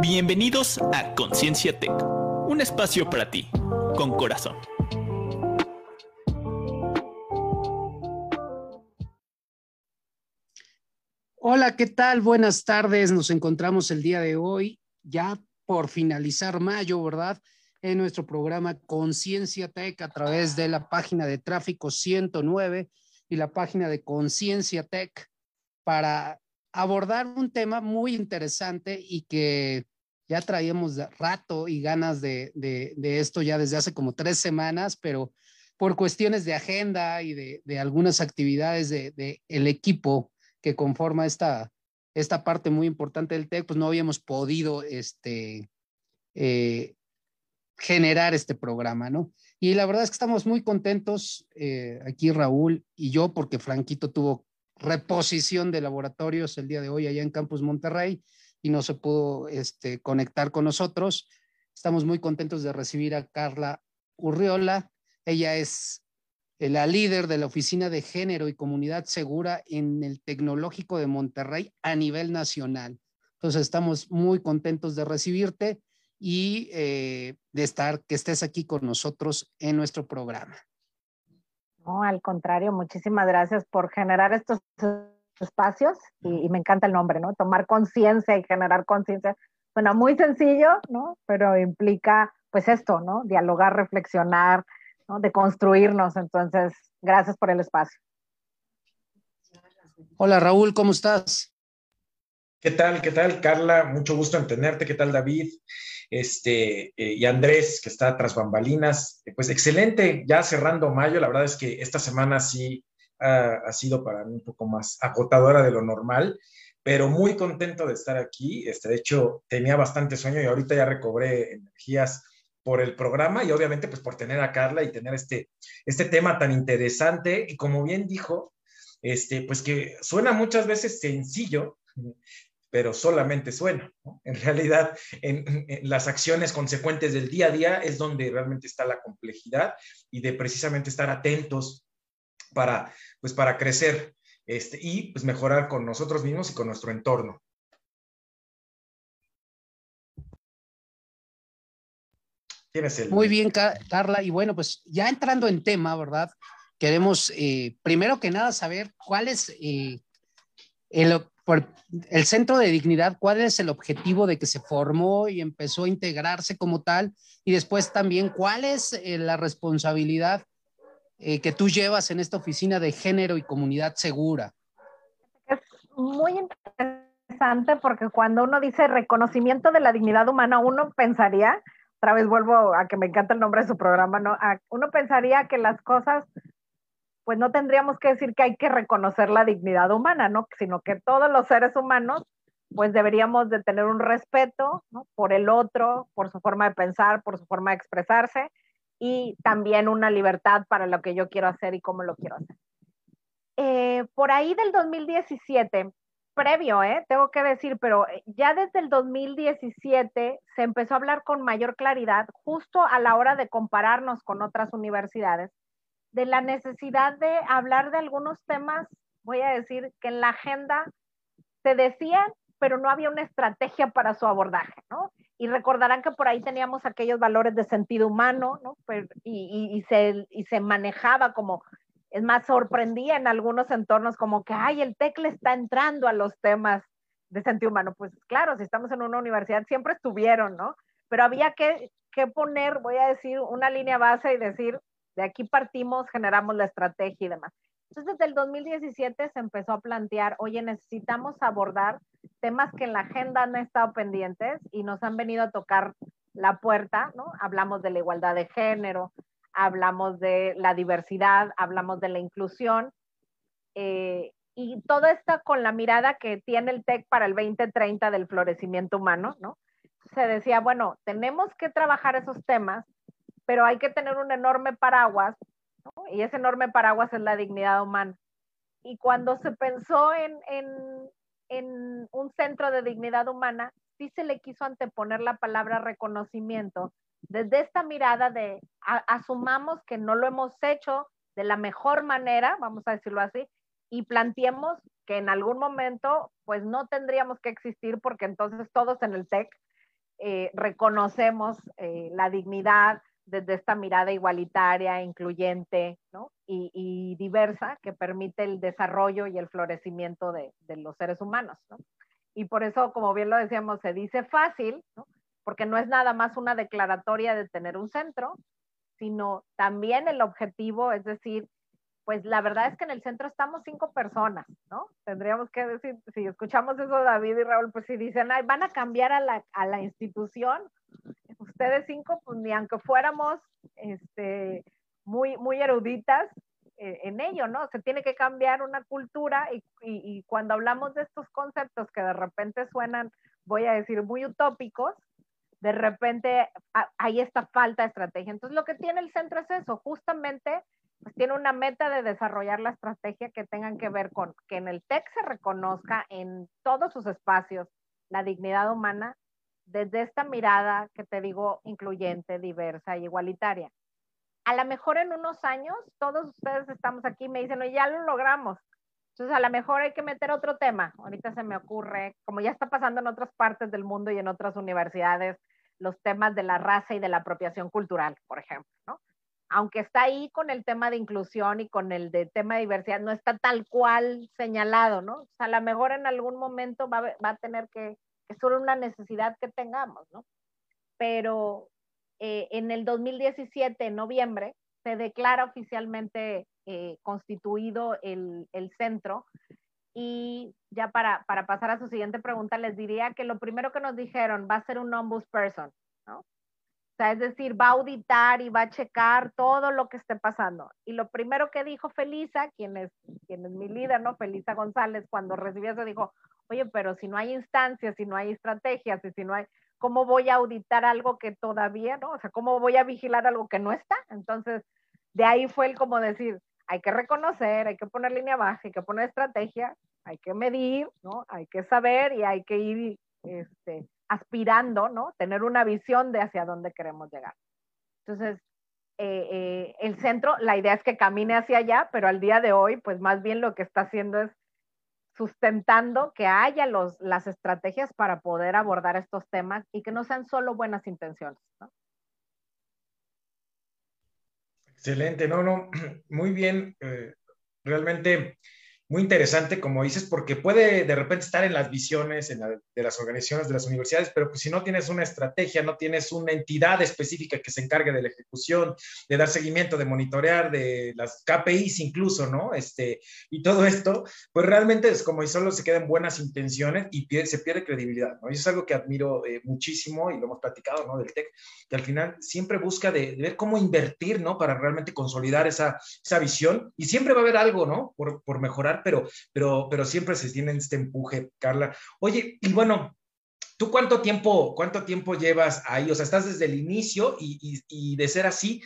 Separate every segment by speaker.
Speaker 1: Bienvenidos a Conciencia Tech, un espacio para ti, con corazón.
Speaker 2: Hola, ¿qué tal? Buenas tardes. Nos encontramos el día de hoy, ya por finalizar mayo, ¿verdad? En nuestro programa Conciencia Tech a través de la página de Tráfico 109 y la página de Conciencia Tech para abordar un tema muy interesante y que ya traíamos rato y ganas de, esto ya desde hace como tres semanas, pero por cuestiones de agenda y de, algunas actividades del de, equipo que conforma esta, esta parte muy importante del TEC, pues no habíamos podido este, eh, generar este programa, ¿no? Y la verdad es que estamos muy contentos eh, aquí Raúl y yo porque Franquito tuvo reposición de laboratorios el día de hoy allá en Campus Monterrey y no se pudo este, conectar con nosotros. Estamos muy contentos de recibir a Carla Urriola. Ella es la líder de la Oficina de Género y Comunidad Segura en el Tecnológico de Monterrey a nivel nacional. Entonces estamos muy contentos de recibirte y eh, de estar, que estés aquí con nosotros en nuestro programa.
Speaker 3: No, al contrario, muchísimas gracias por generar estos espacios y, me encanta el nombre, ¿no? Tomar conciencia y generar conciencia. Suena muy sencillo, ¿no? Pero implica, pues esto, ¿no? Dialogar, reflexionar, ¿no? De construirnos. Entonces, gracias por el espacio.
Speaker 2: Hola Raúl, ¿cómo estás?
Speaker 4: ¿Qué tal? ¿Qué tal, Carla? Mucho gusto en tenerte. ¿Qué tal, David? Este, eh, y Andrés, que está tras bambalinas. Pues excelente, ya cerrando mayo. La verdad es que esta semana sí ha, sido para mí un poco más agotadora de lo normal, pero muy contento de estar aquí. Este, de hecho, tenía bastante sueño y ahorita ya recobré energías por el programa y obviamente pues por tener a Carla y tener este, este tema tan interesante y como bien dijo, este, pues que suena muchas veces sencillo, pero solamente suena. En realidad, en, las acciones consecuentes del día a día es donde realmente está la complejidad y de precisamente estar atentos para, pues, para crecer este, y pues, mejorar con nosotros mismos y con nuestro entorno.
Speaker 2: Muy bien, Carla. Y bueno, pues ya entrando en tema, ¿verdad? Queremos, eh, primero que nada, saber cuál es eh, el, el centro de dignidad, cuál es el objetivo de que se formó y empezó a integrarse como tal, y después también cuál es eh, la responsabilidad eh, que tú llevas en esta oficina de género y comunidad segura.
Speaker 3: Es muy interesante porque cuando uno dice reconocimiento de la dignidad humana, uno pensaría, otra vez vuelvo a que me encanta el nombre de su programa, ¿no? uno pensaría que las cosas pues no tendríamos que decir que hay que reconocer la dignidad humana, ¿no? Sino que todos los seres humanos, pues deberíamos de tener un respeto por el otro, por su forma de pensar, por su forma de expresarse y también una libertad para lo que yo quiero hacer y cómo lo quiero hacer. Eh, por ahí del 2017, previo, ¿eh? tengo que decir, pero ya desde el 2017 se empezó a hablar con mayor claridad, justo a la hora de compararnos con otras universidades, de la necesidad de hablar de algunos temas, voy a decir, que en la agenda se decían, pero no había una estrategia para su abordaje, ¿no? Y recordarán que por ahí teníamos aquellos valores de sentido humano, ¿no? y, y, se, y se manejaba como, es más, sorprendía en algunos entornos como que, ay, el TEC le está entrando a los temas de sentido humano. Pues claro, si estamos en una universidad, siempre estuvieron, ¿no? Pero había que, que poner, voy a decir, una línea base y decir, de aquí partimos, generamos la estrategia y demás. Entonces, desde el 2017 se empezó a plantear, oye, necesitamos abordar temas que en la agenda han estado pendientes y nos han venido a tocar la puerta, ¿no? Hablamos de la igualdad de género, hablamos de la diversidad, hablamos de la inclusión, eh, y todo esto con la mirada que tiene el TEC para el 2030 del florecimiento humano, ¿no? Se decía, bueno, tenemos que trabajar esos temas, pero hay que tener un enorme paraguas, y ese enorme paraguas es la dignidad humana. Y cuando se pensó en, en, un centro de dignidad humana, sí se le quiso anteponer la palabra reconocimiento desde esta mirada de asumamos que no lo hemos hecho de la mejor manera, vamos a decirlo así, y planteemos que en algún momento pues no tendríamos que existir porque entonces todos en el TEC eh, reconocemos eh, la dignidad desde esta mirada igualitaria, incluyente ¿no? y, diversa que permite el desarrollo y el florecimiento de, de los seres humanos. ¿no? Y por eso, como bien lo decíamos, se dice fácil, ¿no? porque no es nada más una declaratoria de tener un centro, sino también el objetivo, es decir, pues la verdad es que en el centro estamos cinco personas, ¿no? Tendríamos que decir, si escuchamos eso David y Raúl, pues si dicen, ay, van a cambiar a la, a la institución, ustedes cinco, pues ni aunque fuéramos este, muy, muy eruditas eh, en ello, ¿no? Se tiene que cambiar una cultura y, y, y cuando hablamos de estos conceptos que de repente suenan, voy a decir, muy utópicos, de repente hay esta falta de estrategia. Entonces, lo que tiene el centro es eso, justamente, pues tiene una meta de desarrollar la estrategia que tengan que ver con que en el TEC se reconozca en todos sus espacios la dignidad humana desde esta mirada que te digo incluyente, diversa y igualitaria. A lo mejor en unos años, todos ustedes estamos aquí y me dicen, ya lo logramos. Entonces, a lo mejor hay que meter otro tema. Ahorita se me ocurre, como ya está pasando en otras partes del mundo y en otras universidades, los temas de la raza y de la apropiación cultural, por ejemplo, ¿no? Aunque está ahí con el tema de inclusión y con el de tema de diversidad, no está tal cual señalado, ¿no? O sea, a lo mejor en algún momento va, va a tener que, es solo una necesidad que tengamos, ¿no? Pero eh, en el 2017, en noviembre, se declara oficialmente eh, constituido el, el, centro y ya para, para, pasar a su siguiente pregunta, les diría que lo primero que nos dijeron va a ser un ombudsperson, ¿no? O sea, es decir, va a auditar y va a checar todo lo que esté pasando. Y lo primero que dijo Felisa, quien es, quien es mi líder, ¿no? Felisa González, cuando recibió eso, dijo, oye, pero si no hay instancias, si no hay estrategias, y si no hay, ¿cómo voy a auditar algo que todavía, no? O sea, ¿cómo voy a vigilar algo que no está? Entonces, de ahí fue el como decir, hay que reconocer, hay que poner línea baja, hay que poner estrategia, hay que medir, ¿no? Hay que saber y hay que ir este, aspirando, ¿no? Tener una visión de hacia dónde queremos llegar. Entonces, eh, eh, el centro, la idea es que camine hacia allá, pero al día de hoy, pues más bien lo que está haciendo es sustentando que haya los, las estrategias para poder abordar estos temas y que no sean solo buenas intenciones.
Speaker 4: Excelente, no, no, muy bien. Eh, realmente muy interesante, como dices, porque puede de repente estar en las visiones de las organizaciones, de las universidades, pero pues si no tienes una estrategia, no tienes una entidad específica que se encargue de la ejecución, de dar seguimiento, de monitorear, de las KPIs incluso, ¿no? Este, y todo esto, pues realmente es como y solo se quedan buenas intenciones y se pierde credibilidad, ¿no? Y eso es algo que admiro eh, muchísimo y lo hemos platicado, ¿no? Del TEC, que al final siempre busca de, de, ver cómo invertir, ¿no? Para realmente consolidar esa, esa visión y siempre va a haber algo, ¿no? Por, por mejorar pero, pero, pero siempre se tiene este empuje, Carla. Oye, y bueno, ¿tú cuánto tiempo, cuánto tiempo llevas ahí? O sea, estás desde el inicio y, y, de ser así,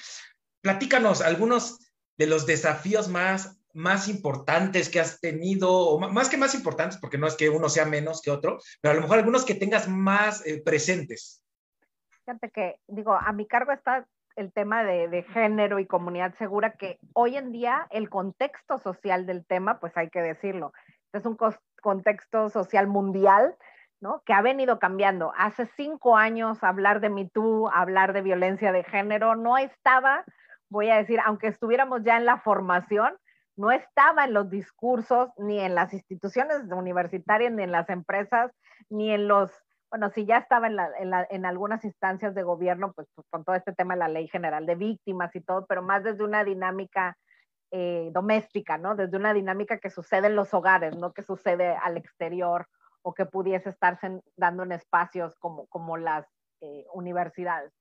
Speaker 4: platícanos algunos de los desafíos más, más importantes que has tenido, más que más importantes, porque no es que uno sea menos que otro, pero a lo mejor algunos que tengas más eh, presentes.
Speaker 3: Fíjate que, digo, a mi cargo está el tema de, de, género y comunidad segura, que hoy en día el contexto social del tema, pues hay que decirlo, es un contexto social mundial, ¿no? Que ha venido cambiando. Hace cinco años hablar de MeToo, hablar de violencia de género, no estaba, voy a decir, aunque estuviéramos ya en la formación, no estaba en los discursos, ni en las instituciones universitarias, ni en las empresas, ni en los bueno, si ya estaba en, en, algunas instancias de gobierno, pues, pues, con todo este tema de la ley general de víctimas y todo, pero más desde una dinámica eh, doméstica, ¿no? Desde una dinámica que sucede en los hogares, no que sucede al exterior o que pudiese estarse dando en espacios como, como las eh, universidades.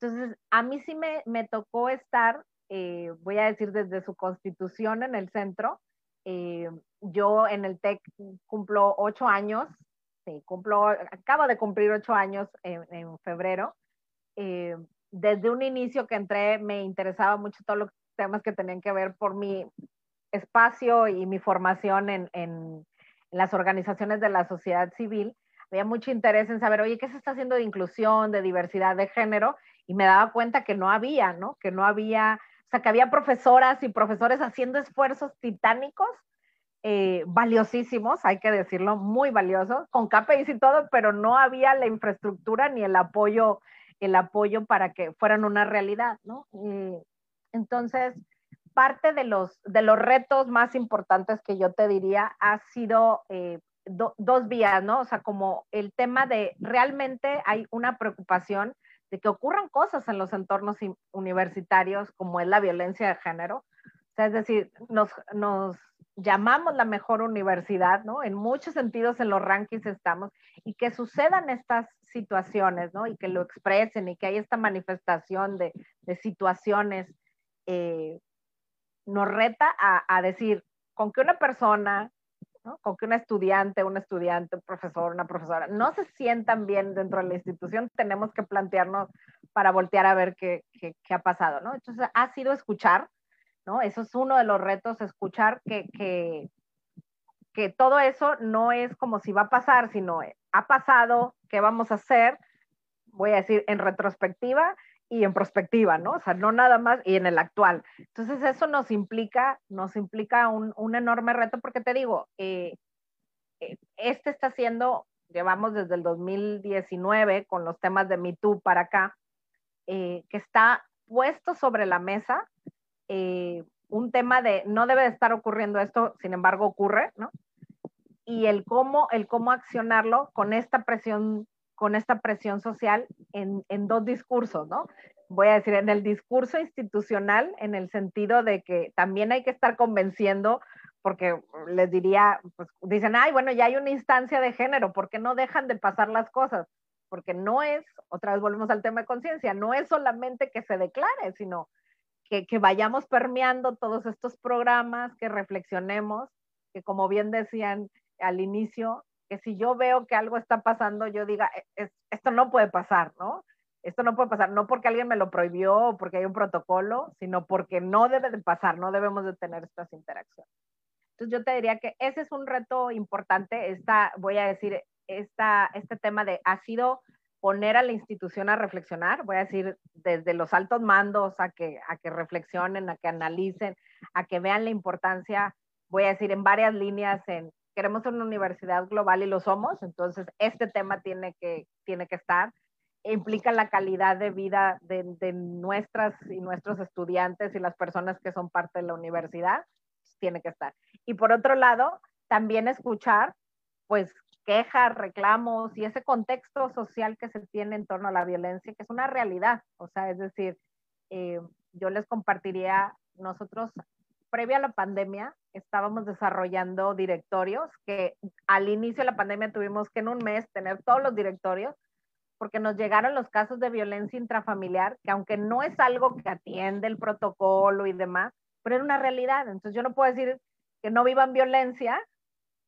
Speaker 3: Entonces, a mí sí me, me tocó estar, eh, voy a decir, desde su constitución en el centro. Yo en el TEC cumplo ocho años sí, cumplo, acabo de cumplir ocho años en, en febrero. Eh, desde un inicio que entré me interesaba mucho todos los temas que tenían que ver por mi espacio y mi formación en, en, en, las organizaciones de la sociedad civil. Había mucho interés en saber, oye, ¿qué se está haciendo de inclusión, de diversidad de género? Y me daba cuenta que no había, ¿no? Que no había, o sea, que había profesoras y profesores haciendo esfuerzos titánicos eh, valiosísimos, hay que decirlo, muy valiosos, con KPIs y todo, pero no había la infraestructura ni el apoyo, el apoyo para que fueran una realidad, ¿no? entonces, parte de los, de los retos más importantes que yo te diría ha sido eh, dos vías, ¿no? O sea, como el tema de realmente hay una preocupación de que ocurran cosas en los entornos universitarios, como es la violencia de género. O sea, es decir, nos, nos llamamos la mejor universidad, ¿no? En muchos sentidos en los rankings estamos, y que sucedan estas situaciones, ¿no? Y que lo expresen y que hay esta manifestación de, de situaciones, eh, nos reta a, a, decir, con que una persona con que un estudiante, un estudiante, un profesor, una profesora no se sientan bien dentro de la institución, tenemos que plantearnos para voltear a ver qué, qué, qué ha pasado, ¿no? Entonces, ha sido escuchar, ¿no? Eso es uno de los retos, escuchar que, que, todo eso no es como si va a pasar, sino ha pasado, ¿qué vamos a hacer? Voy a decir en retrospectiva y en perspectiva, ¿no? O sea, no nada más y en el actual. Entonces eso nos implica, nos implica un, un enorme reto porque te digo, eh, eh, este está siendo, llevamos desde el 2019 con los temas de Me Too para acá, eh, que está puesto sobre la mesa un tema de no debe de estar ocurriendo esto, sin embargo ocurre, ¿no? Y el cómo, el cómo accionarlo con esta presión con esta presión social en, en, dos discursos, ¿no? Voy a decir, en el discurso institucional, en el sentido de que también hay que estar convenciendo, porque les diría, pues dicen, ay, bueno, ya hay una instancia de género, ¿por qué no dejan de pasar las cosas? Porque no es, otra vez volvemos al tema de conciencia, no es solamente que se declare, sino que, vayamos permeando todos estos programas, que reflexionemos, que como bien decían al inicio, que si yo veo que algo está pasando, yo diga, e, esto no puede pasar, ¿no? Esto no puede pasar, no porque alguien me lo prohibió o porque hay un protocolo, sino porque no debe de pasar, no debemos de tener estas interacciones. Entonces yo te diría que ese es un reto importante, esta, voy a decir, esta, este tema de ha sido poner a la institución a reflexionar, voy a decir, desde los altos mandos a que, a que reflexionen, a que analicen, a que vean la importancia, voy a decir, en varias líneas, en queremos una universidad global y lo somos, entonces este tema tiene que, tiene que estar. Implica la calidad de vida de, de nuestras y nuestros estudiantes y las personas que son parte de la universidad, tiene que estar. Y por otro lado, también escuchar, pues, quejas, reclamos y ese contexto social que se tiene en torno a la violencia, que es una realidad. O sea, es decir, eh, yo les compartiría, nosotros previa a la pandemia estábamos desarrollando directorios que al inicio de la pandemia tuvimos que en un mes tener todos los directorios porque nos llegaron los casos de violencia intrafamiliar, que aunque no es algo que atiende el protocolo y demás, pero era una realidad. Entonces yo no puedo decir que no vivan violencia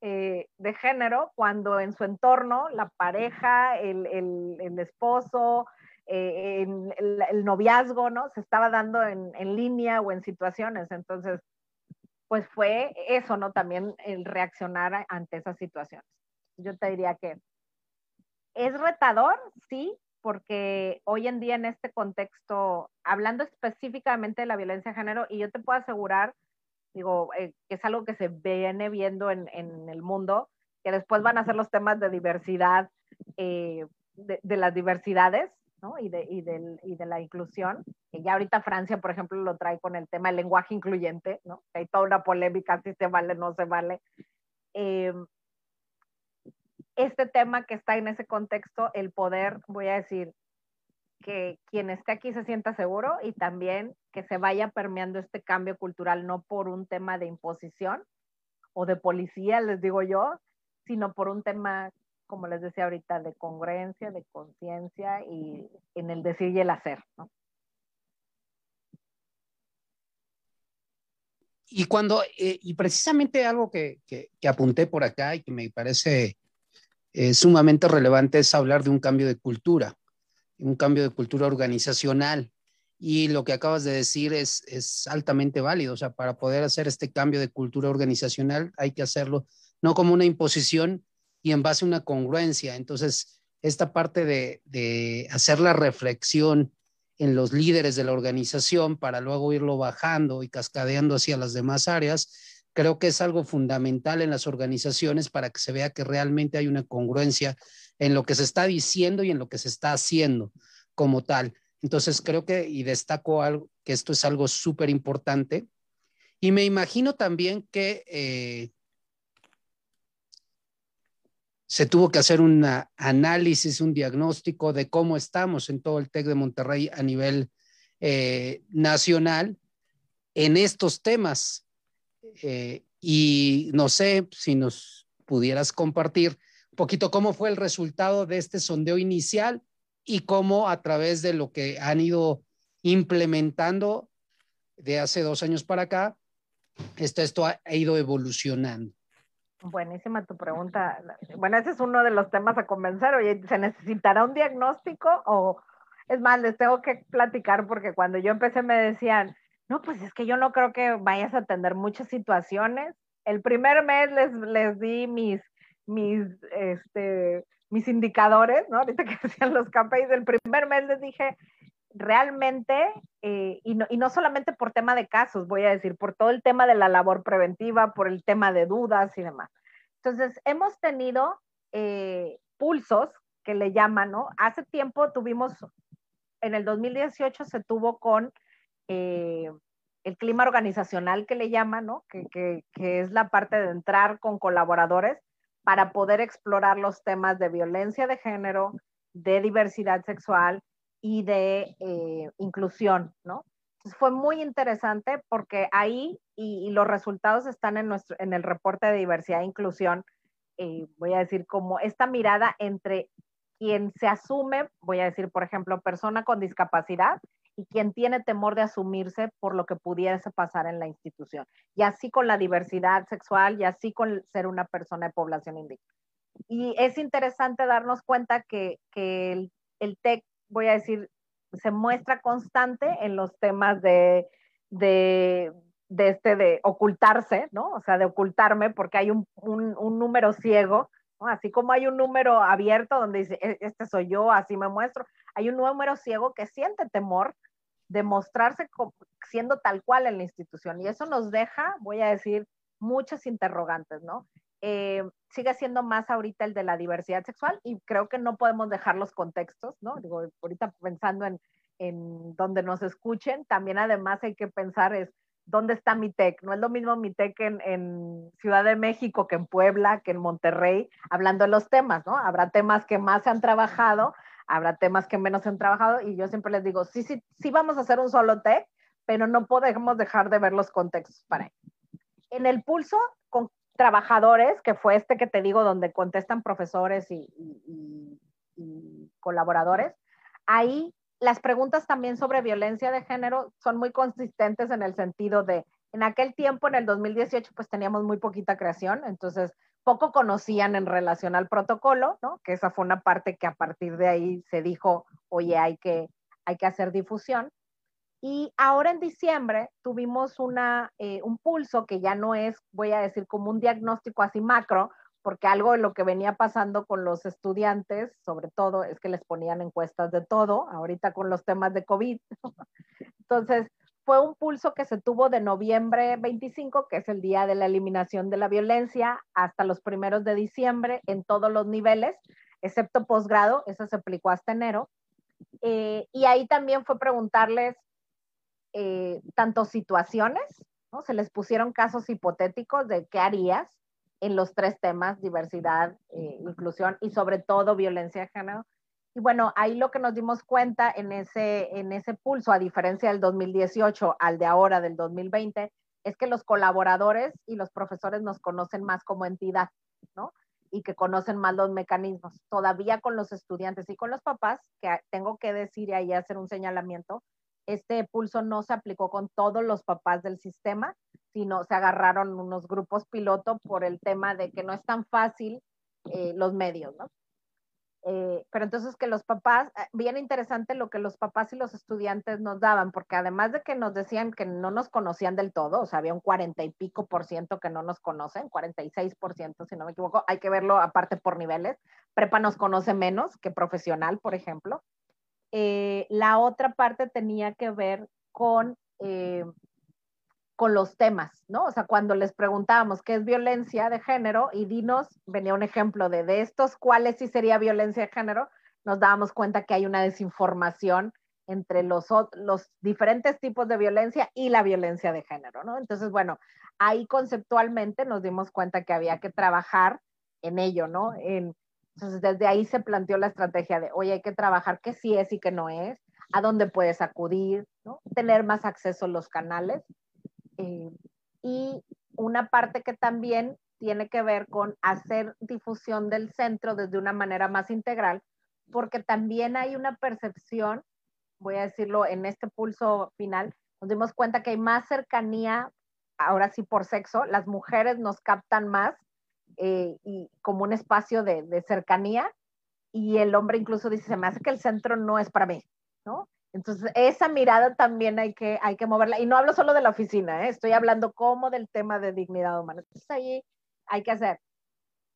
Speaker 3: eh, de género cuando en su entorno la pareja, el, el, esposo, eh, el, el, noviazgo, ¿no? Se estaba dando en, en línea o en situaciones. Entonces, pues fue eso, ¿no? También el reaccionar ante esas situaciones. Yo te diría que es retador, sí, porque hoy en día en este contexto, hablando específicamente de la violencia de género, y yo te puedo asegurar, digo, eh, que es algo que se viene viendo en, en, el mundo, que después van a ser los temas de diversidad, eh, de, de, las diversidades, ¿no? Y de, y, del, y de la inclusión, que ya ahorita Francia, por ejemplo, lo trae con el tema del lenguaje incluyente, ¿no? Hay toda una polémica si se vale, no se vale. Eh, este tema que está en ese contexto, el poder, voy a decir, que quien esté aquí se sienta seguro y también que se vaya permeando este cambio cultural, no por un tema de imposición o de policía, les digo yo, sino por un tema como les decía ahorita, de congruencia, de conciencia y en el decir y el hacer, ¿no?
Speaker 2: Y cuando, eh, y precisamente algo que, que, apunté por acá y que me parece eh, sumamente relevante es hablar de un cambio de cultura, un cambio de cultura organizacional. Y lo que acabas de decir es, es altamente válido. O sea, para poder hacer este cambio de cultura organizacional hay que hacerlo no como una imposición, y en base a una congruencia. Entonces, esta parte de, de, hacer la reflexión en los líderes de la organización para luego irlo bajando y cascadeando hacia las demás áreas, creo que es algo fundamental en las organizaciones para que se vea que realmente hay una congruencia en lo que se está diciendo y en lo que se está haciendo como tal. Entonces creo que, y destaco algo, que esto es algo súper importante. Y me imagino también que eh, se tuvo que hacer un análisis, un diagnóstico de cómo estamos en todo el TEC de Monterrey a nivel eh, nacional en estos temas. Eh, y no sé si nos pudieras compartir poquito cómo fue el resultado de este sondeo inicial y cómo a través de lo que han ido implementando de hace dos años para acá, esto, esto ha, ido evolucionando.
Speaker 3: Buenísima tu pregunta. Bueno, ese es uno de los temas a convencer. Oye, ¿se necesitará un diagnóstico o es más, les tengo que platicar porque cuando yo empecé me decían, no, pues es que yo no creo que vayas a atender muchas situaciones. El primer mes les, les di mis, mis, este, mis indicadores, ¿no? Ahorita que decían los KPIs, el primer mes les dije, realmente, eh, y, no, y, no, solamente por tema de casos, voy a decir, por todo el tema de la labor preventiva, por el tema de dudas y demás. Entonces, hemos tenido eh, pulsos que le llaman, ¿no? Hace tiempo tuvimos, en el 2018 se tuvo con eh, el clima organizacional que le llaman, ¿no? Que, que, que es la parte de entrar con colaboradores para poder explorar los temas de violencia de género, de diversidad sexual y de eh, inclusión, ¿no? Fue muy interesante porque ahí, y, los resultados están en, nuestro, en el reporte de diversidad e inclusión, eh, voy a decir, como esta mirada entre quien se asume, voy a decir, por ejemplo, persona con discapacidad y quien tiene temor de asumirse por lo que pudiese pasar en la institución. Y así con la diversidad sexual y así con ser una persona de población indígena. Y es interesante darnos cuenta que, que el, el, TEC, voy a decir, se muestra constante en los temas de, de, de, este, de ocultarse, ¿no? O sea, de ocultarme porque hay un, un, un número ciego, así como hay un número abierto donde dice, e, este soy yo, así me muestro, hay un número ciego que siente temor de mostrarse siendo tal cual en la institución. Y eso nos deja, voy a decir, muchas interrogantes, ¿no? Eh, sigue siendo más ahorita el de la diversidad sexual y creo que no podemos dejar los contextos, ¿no? Digo, ahorita pensando en, en donde nos escuchen, también además hay que pensar es, ¿dónde está mi TEC? No es lo mismo mi TEC en, en, Ciudad de México que en Puebla, que en Monterrey, hablando de los temas, ¿no? Habrá temas que más se han trabajado, habrá temas que menos han trabajado y yo siempre les digo, sí, sí, sí vamos a hacer un solo TEC, pero no podemos dejar de ver los contextos para él. En el pulso con trabajadores, que fue este que te digo, donde contestan profesores y, y, y colaboradores, ahí las preguntas también sobre violencia de género son muy consistentes en el sentido de, en aquel tiempo, en el 2018, pues teníamos muy poquita creación, entonces poco conocían en relación al protocolo, ¿no? Que esa fue una parte que a partir de ahí se dijo, oye, hay que, hay que hacer difusión. Y ahora en diciembre tuvimos una, eh, un pulso que ya no es, voy a decir, como un diagnóstico así macro, porque algo de lo que venía pasando con los estudiantes, sobre todo, es que les ponían encuestas de todo, ahorita con los temas de COVID. Entonces, fue un pulso que se tuvo de noviembre 25, que es el día de la eliminación de la violencia, hasta los primeros de diciembre en todos los niveles, excepto posgrado, eso se aplicó hasta enero. Eh, y ahí también fue preguntarles eh, tanto situaciones, ¿no? Se les pusieron casos hipotéticos de qué harías en los tres temas, diversidad, eh, inclusión y sobre todo violencia de género. Y bueno, ahí lo que nos dimos cuenta en ese, en ese pulso, a diferencia del 2018 al de ahora, del 2020, es que los colaboradores y los profesores nos conocen más como entidad, ¿no? Y que conocen más los mecanismos. Todavía con los estudiantes y con los papás, que tengo que decir y ahí hacer un señalamiento, este pulso no se aplicó con todos los papás del sistema, sino se agarraron unos grupos piloto por el tema de que no es tan fácil eh, los medios, ¿no? Eh, pero entonces que los papás, eh, bien interesante lo que los papás y los estudiantes nos daban, porque además de que nos decían que no nos conocían del todo, o sea, había un cuarenta y pico por ciento que no nos conocen, 46 por ciento, si no me equivoco, hay que verlo aparte por niveles. Prepa nos conoce menos que profesional, por ejemplo. Eh, la otra parte tenía que ver con con los temas, ¿no? O sea, cuando les preguntábamos qué es violencia de género y dinos, venía un ejemplo de, de estos cuáles sí sería violencia de género, nos dábamos cuenta que hay una desinformación entre los, los diferentes tipos de violencia y la violencia de género, ¿no? Entonces, bueno, ahí conceptualmente nos dimos cuenta que había que trabajar en ello, ¿no? Entonces, desde ahí se planteó la estrategia de, oye, hay que trabajar qué sí es y qué no es, a dónde puedes acudir. Tener más acceso a los canales. Eh, y una parte que también tiene que ver con hacer difusión del centro desde una manera más integral, porque también hay una percepción, voy a decirlo en este pulso final, nos dimos cuenta que hay más cercanía, ahora sí por sexo, las mujeres nos captan más eh, y como un espacio de, de, cercanía y el hombre incluso dice, se me hace que el centro no es para mí, ¿no? Entonces, esa mirada también hay que, hay que moverla. Y no hablo solo de la oficina, ¿eh? estoy hablando como del tema de dignidad humana. Entonces, ahí hay que hacer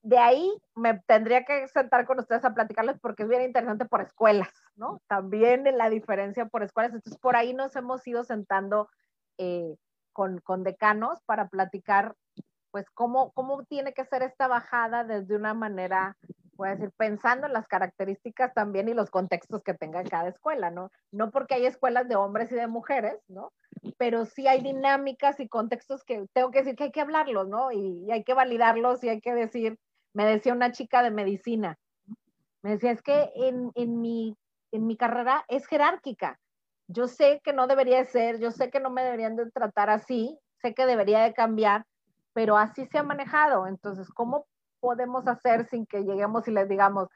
Speaker 3: de ahí me tendría que sentar con ustedes a platicarles porque es bien interesante por escuelas, ¿no? También la diferencia por escuelas. Entonces, por ahí nos hemos ido sentando eh, con, con, decanos para platicar, pues, cómo, cómo tiene que ser esta bajada desde una manera, voy a decir, pensando en las características también y los contextos que tenga cada escuela, ¿no? No porque hay escuelas de hombres y de mujeres, ¿no? Pero sí hay dinámicas y contextos que tengo que decir que hay que hablarlos, ¿no? Y, y hay que validarlos y hay que decir me decía una chica de medicina, me decía, es que en, en, mi, en mi carrera es jerárquica. Yo sé que no debería ser, yo sé que no me deberían de tratar así, sé que debería de cambiar, pero así se ha manejado. Entonces, ¿cómo podemos hacer sin que lleguemos y les digamos,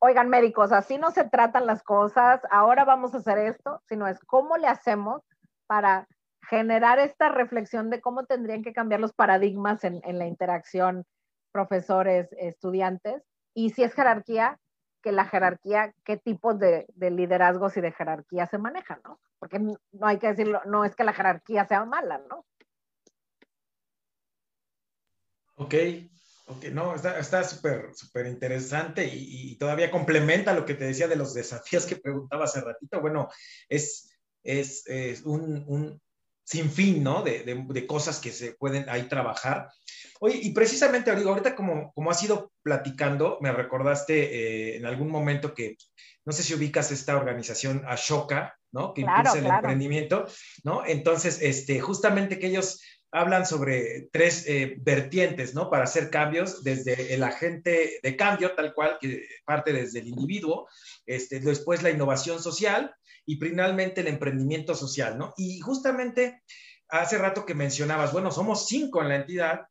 Speaker 3: oigan médicos, así no se tratan las cosas, ahora vamos a hacer esto, sino es cómo le hacemos para generar esta reflexión de cómo tendrían que cambiar los paradigmas en, la interacción profesores, estudiantes, y si es jerarquía, que la jerarquía, qué tipos de, de, liderazgos y de jerarquía se manejan, ¿no? Porque no hay que decirlo, no es que la jerarquía sea mala, ¿no?
Speaker 4: Ok, ok, no, está súper, súper interesante y, y, todavía complementa lo que te decía de los desafíos que preguntaba hace ratito. Bueno, es, es, es un, un, sinfín, ¿no? De, de, de, cosas que se pueden ahí trabajar. Oye, y precisamente ahorita como, como has ido platicando, me recordaste eh, en algún momento que, no sé si ubicas esta organización Ashoka, ¿no? Que
Speaker 3: claro,
Speaker 4: impulsa el
Speaker 3: claro.
Speaker 4: emprendimiento, ¿no? Entonces, este, justamente que ellos hablan sobre tres eh, vertientes, ¿no? Para hacer cambios desde el agente de cambio, tal cual, que parte desde el individuo, este, después la innovación social, y finalmente el emprendimiento social, ¿no? Y justamente hace rato que mencionabas, bueno, somos cinco en la entidad,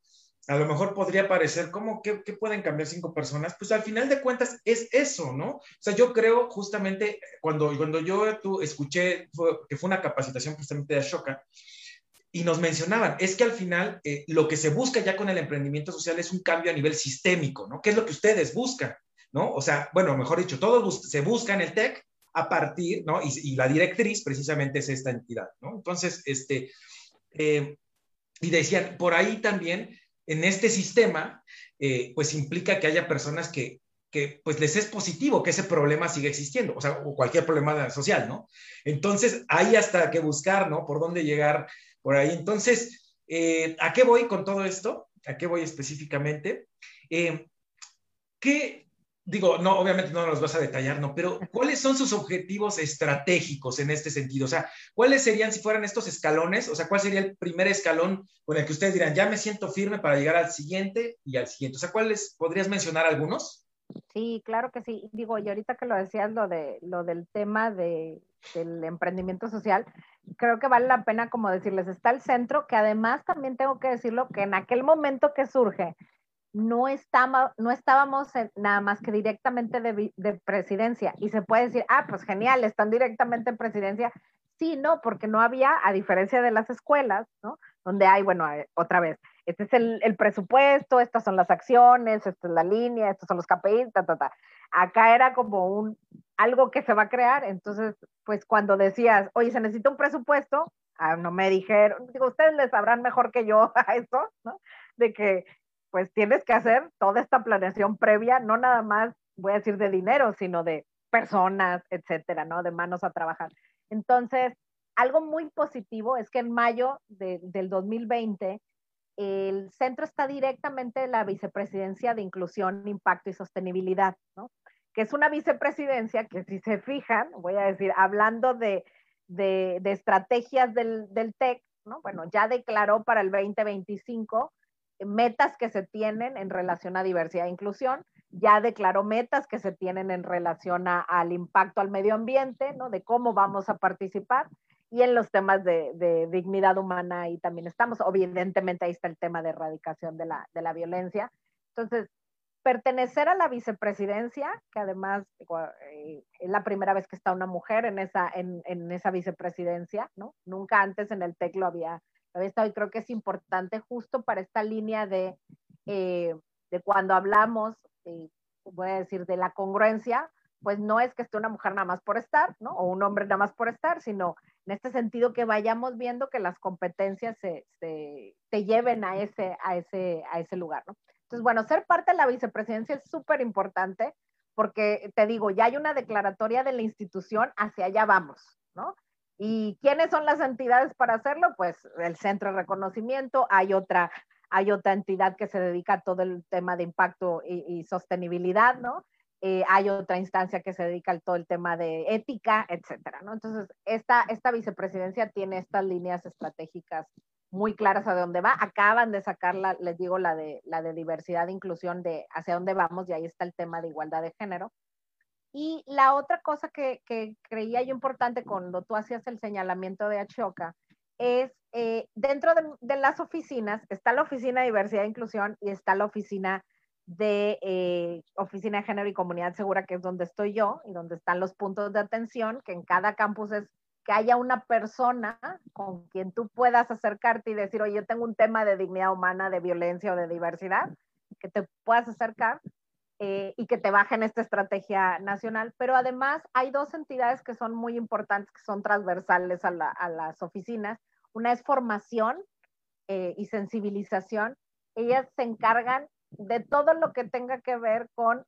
Speaker 4: a lo mejor podría parecer, ¿cómo que, que, pueden cambiar cinco personas? Pues al final de cuentas es eso, ¿no? O sea, yo creo justamente cuando, cuando yo tú escuché fue, que fue una capacitación justamente de Ashoka, y nos mencionaban, es que al final eh, lo que se busca ya con el emprendimiento social es un cambio a nivel sistémico, ¿no? ¿Qué es lo que ustedes buscan? ¿No? O sea, bueno, mejor dicho, todo bus se busca en el TEC a partir, ¿no? Y, y, la directriz precisamente es esta entidad, ¿no? Entonces, este, eh, y decían, por ahí también, en este sistema, eh, pues implica que haya personas que, que, pues les es positivo que ese problema siga existiendo, o sea, o cualquier problema social, ¿no? Entonces, hay hasta que buscar, ¿no? Por dónde llegar por ahí. Entonces, eh, ¿a qué voy con todo esto? ¿A qué voy específicamente? Eh, ¿Qué, digo, no, obviamente no los vas a detallar, ¿no? Pero ¿cuáles son sus objetivos estratégicos en este sentido? O sea, ¿cuáles serían si fueran estos escalones? O sea, ¿cuál sería el primer escalón con el que ustedes dirán, ya me siento firme para llegar al siguiente y al siguiente? O sea, ¿cuáles podrías mencionar algunos?
Speaker 3: Sí, claro que sí. Digo, y ahorita que lo decías, lo, de, lo del tema de, del emprendimiento social, creo que vale la pena como decirles, está el centro, que además también tengo que decirlo, que en aquel momento que surge, no, estamos, no estábamos nada más que directamente de, de, presidencia. Y se puede decir, ah, pues genial, están directamente en presidencia. Sí, no, porque no había, a diferencia de las escuelas, ¿no? Donde hay, bueno, otra vez, este es el, el presupuesto, estas son las acciones, esta es la línea, estos son los KPIs, ta, ta, ta. Acá era como un, algo que se va a crear. Entonces, pues cuando decías, oye, se necesita un presupuesto, ah, no me dijeron, digo, ustedes les sabrán mejor que yo a eso, ¿no? De que pues tienes que hacer toda esta planeación previa, no nada más, voy a decir, de dinero, sino de personas, etcétera, ¿no? De manos a trabajar. Entonces, algo muy positivo es que en mayo del 2020 el centro está directamente en la vicepresidencia de inclusión, impacto y sostenibilidad, ¿no? Que es una vicepresidencia que si se fijan, voy a decir, hablando de, de, estrategias del, del, TEC, ¿no? bueno, ya declaró para el 2025 metas que se tienen en relación a diversidad e inclusión, ya declaró metas que se tienen en relación a, al impacto al medio ambiente, ¿no? de cómo vamos a participar, y en los temas de, de, dignidad humana y también estamos. Evidentemente ahí está el tema de erradicación de la, de la violencia. Entonces, pertenecer a la vicepresidencia, que además eh, es la primera vez que está una mujer en esa, en, en esa vicepresidencia, ¿no? Nunca antes en el TEC lo había, había estado y creo que es importante justo para esta línea de, eh, de cuando hablamos, eh, voy a decir, de la congruencia, pues no es que esté una mujer nada más por estar, ¿no? O un hombre nada más por estar, sino en este sentido que vayamos viendo que las competencias se, se, lleven a ese, a, ese, a ese lugar, ¿no? Entonces, bueno, ser parte de la vicepresidencia es súper importante porque te digo, ya hay una declaratoria de la institución, hacia allá vamos, ¿no? ¿Y quiénes son las entidades para hacerlo? Pues el Centro de Reconocimiento, hay otra, hay otra entidad que se dedica a todo el tema de impacto y, sostenibilidad, ¿no? Eh, hay otra instancia que se dedica al todo el tema de ética, etcétera, ¿no? Entonces, esta, esta vicepresidencia tiene estas líneas estratégicas muy claras a dónde va. Acaban de sacarla, les digo, la de, la de diversidad e inclusión de hacia dónde vamos, y ahí está el tema de igualdad de género. Y la otra cosa que, creía yo importante cuando tú hacías el señalamiento de Achoca es eh, dentro de, de, las oficinas está la oficina de diversidad e inclusión y está la oficina de eh, Oficina de Género y Comunidad Segura, que es donde estoy yo y donde están los puntos de atención, que en cada campus es que haya una persona con quien tú puedas acercarte y decir, oye, yo tengo un tema de dignidad humana, de violencia o de diversidad, que te puedas acercar eh, y que te bajen esta estrategia nacional. Pero además hay dos entidades que son muy importantes, que son transversales a, la, a las oficinas. Una es formación eh, y sensibilización. Ellas se encargan de todo lo que tenga que ver con,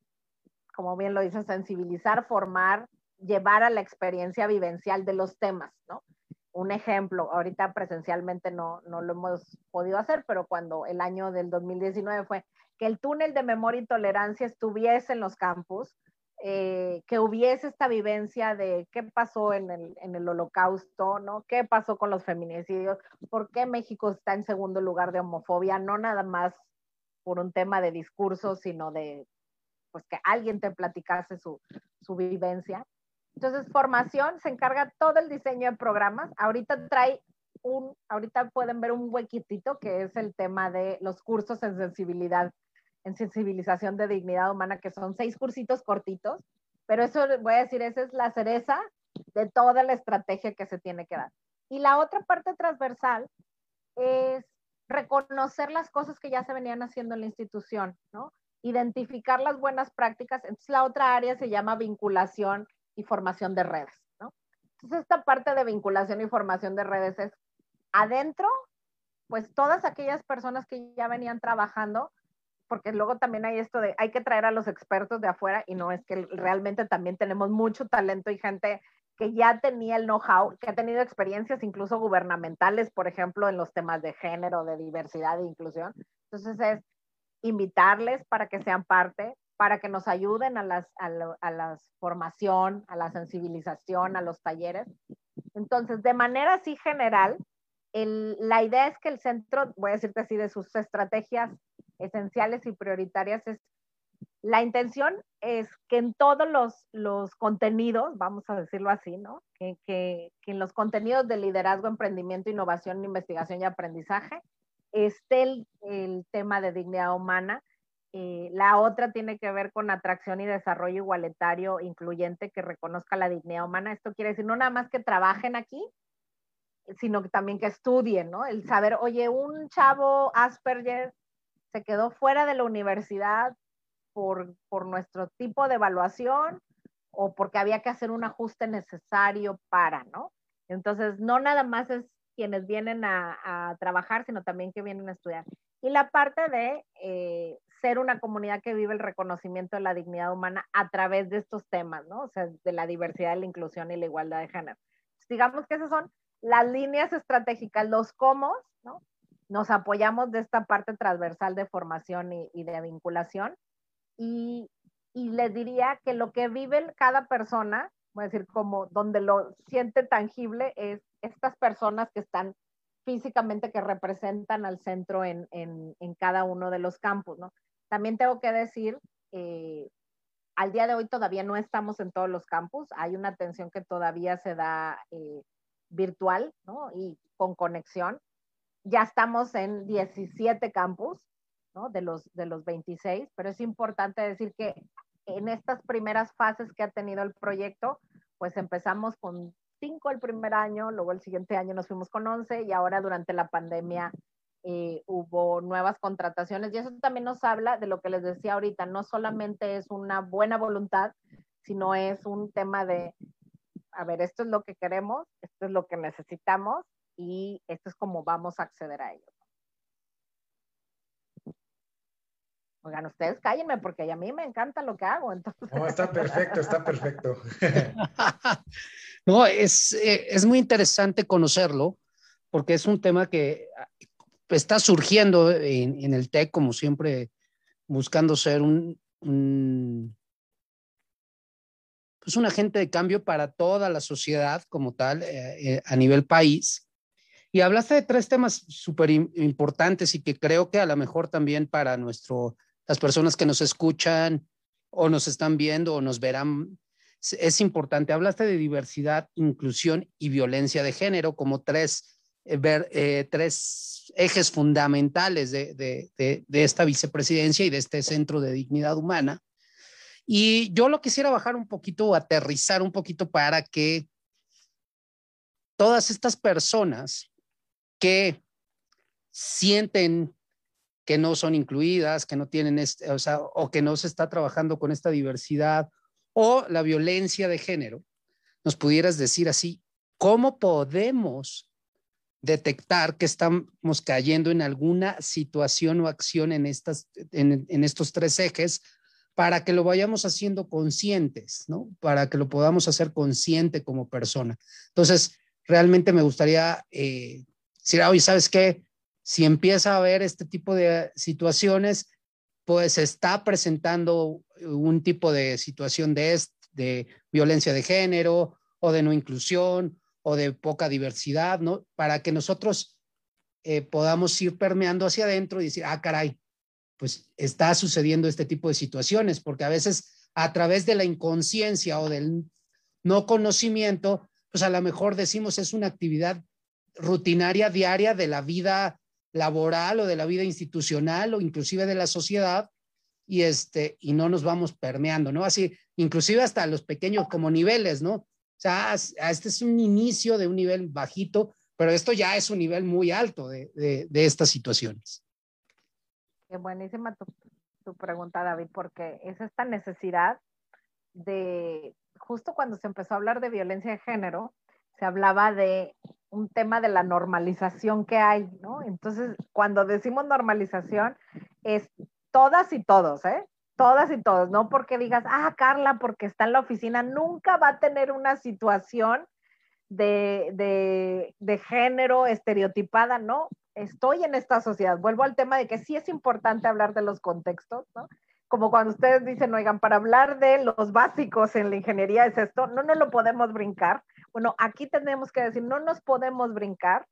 Speaker 3: como bien lo dice, sensibilizar, formar, llevar a la experiencia vivencial de los temas, ¿no? Un ejemplo, ahorita presencialmente no, no lo hemos podido hacer, pero cuando el año del 2019 fue que el túnel de memoria y tolerancia estuviese en los campus, eh, que hubiese esta vivencia de qué pasó en el, en el, holocausto, ¿no? ¿Qué pasó con los feminicidios? ¿Por qué México está en segundo lugar de homofobia? No nada más por un tema de discurso, sino de pues que alguien te platicase su, su vivencia. Entonces, formación se encarga todo el diseño de programas. Ahorita trae un, ahorita pueden ver un huequitito que es el tema de los cursos en sensibilidad, en sensibilización de dignidad humana, que son seis cursitos cortitos, pero eso voy a decir, esa es la cereza de toda la estrategia que se tiene que dar. Y la otra parte transversal es reconocer las cosas que ya se venían haciendo en la institución, ¿no? Identificar las buenas prácticas. Entonces, la otra área se llama vinculación y formación de redes, ¿no? Entonces, esta parte de vinculación y formación de redes es adentro, pues todas aquellas personas que ya venían trabajando, porque luego también hay esto de hay que traer a los expertos de afuera y no es que realmente también tenemos mucho talento y gente que ya tenía el know-how, que ha tenido experiencias incluso gubernamentales, por ejemplo, en los temas de género, de diversidad e inclusión. Entonces es invitarles para que sean parte, para que nos ayuden a las, la, formación, a la sensibilización, a los talleres. Entonces, de manera así general, la idea es que el centro, voy a decirte así, de sus estrategias esenciales y prioritarias es la intención es que en todos los, contenidos, vamos a decirlo así, ¿no? Que, en los contenidos de liderazgo, emprendimiento, innovación, investigación y aprendizaje esté el tema de dignidad humana. Eh, la otra tiene que ver con atracción y desarrollo igualitario, incluyente, que reconozca la dignidad humana. Esto quiere decir no nada más que trabajen aquí, sino que también que estudien, ¿no? El saber, oye, un chavo Asperger se quedó fuera de la universidad por, nuestro tipo de evaluación o porque había que hacer un ajuste necesario para, ¿no? Entonces, no nada más es quienes vienen a, trabajar, sino también que vienen a estudiar. Y la parte de eh, ser una comunidad que vive el reconocimiento de la dignidad humana a través de estos temas, ¿no? O sea, de la diversidad, la inclusión y la igualdad de género. digamos que esas son las líneas estratégicas, los cómo, ¿no? Nos apoyamos de esta parte transversal de formación y, y de vinculación. Y, y les diría que lo que vive cada persona, voy a decir como donde lo siente tangible, es estas personas que están físicamente, que representan al centro en, en, en cada uno de los campus, ¿no? También tengo que decir, eh, al día de hoy todavía no estamos en todos los campus, hay una atención que todavía se da eh, virtual, ¿no? Y con conexión. Ya estamos en 17 campus, ¿no? De los, de los 26, pero es importante decir que en estas primeras fases que ha tenido el proyecto, pues empezamos con cinco el primer año, luego el siguiente año nos fuimos con 11 y ahora durante la pandemia eh, hubo nuevas contrataciones y eso también nos habla de lo que les decía ahorita, no solamente es una buena voluntad, sino es un tema de, a ver, esto es lo que queremos, esto es lo que necesitamos y esto es como vamos a acceder a ello. Oigan, ustedes cállenme porque a mí me encanta lo que hago. Entonces...
Speaker 4: No, está perfecto, está perfecto.
Speaker 2: no, es, eh, es muy interesante conocerlo porque es un tema que está surgiendo en, el TEC, como siempre, buscando ser un, un, pues un agente de cambio para toda la sociedad como tal, eh, eh, a nivel país. Y hablaste de tres temas súper importantes y que creo que a lo mejor también para nuestro las personas que nos escuchan o nos están viendo o nos verán, es importante. Hablaste de diversidad, inclusión y violencia de género como tres, eh, eh, tres ejes fundamentales de, de, de, de, esta vicepresidencia y de este centro de dignidad humana. Y yo lo quisiera bajar un poquito o aterrizar un poquito para que todas estas personas que sienten que no son incluidas, que no tienen, este, o, sea, o que no se está trabajando con esta diversidad, o la violencia de género, nos pudieras decir así, ¿cómo podemos detectar que estamos cayendo en alguna situación o acción en, estas, en, en estos tres ejes para que lo vayamos haciendo conscientes, ¿no? Para que lo podamos hacer consciente como persona. Entonces, realmente me gustaría eh, decir, oye, ¿sabes qué? si empieza a haber este tipo de situaciones, pues está presentando un tipo de situación de, de violencia de género o de no inclusión o de poca diversidad, ¿no? Para que nosotros eh, podamos ir permeando hacia adentro y decir, ah, caray, pues está sucediendo este tipo de situaciones, porque a veces a través de la inconsciencia o del no conocimiento, pues a lo mejor decimos es una actividad rutinaria diaria de la vida laboral o de la vida institucional o inclusive de la sociedad y este y no nos vamos permeando, ¿no? Así, inclusive hasta los pequeños como niveles, ¿no? O sea, este es un inicio de un nivel bajito, pero esto ya es un nivel muy alto de, de, de estas situaciones.
Speaker 3: Qué buenísima tu, tu pregunta, David, porque es esta necesidad de, justo cuando se empezó a hablar de violencia de género, se hablaba de un tema de la normalización que hay, ¿no? Entonces, cuando decimos normalización, es todas y todos, ¿eh? Todas y todos, no porque digas, ah, Carla, porque está en la oficina, nunca va a tener una situación de, de, de género estereotipada, ¿no? Estoy en esta sociedad. Vuelvo al tema de que sí es importante hablar de los contextos, ¿no? Como cuando ustedes dicen, oigan, para hablar de los básicos en la ingeniería es esto, no nos lo podemos brincar bueno, aquí tenemos que decir, no nos podemos brincar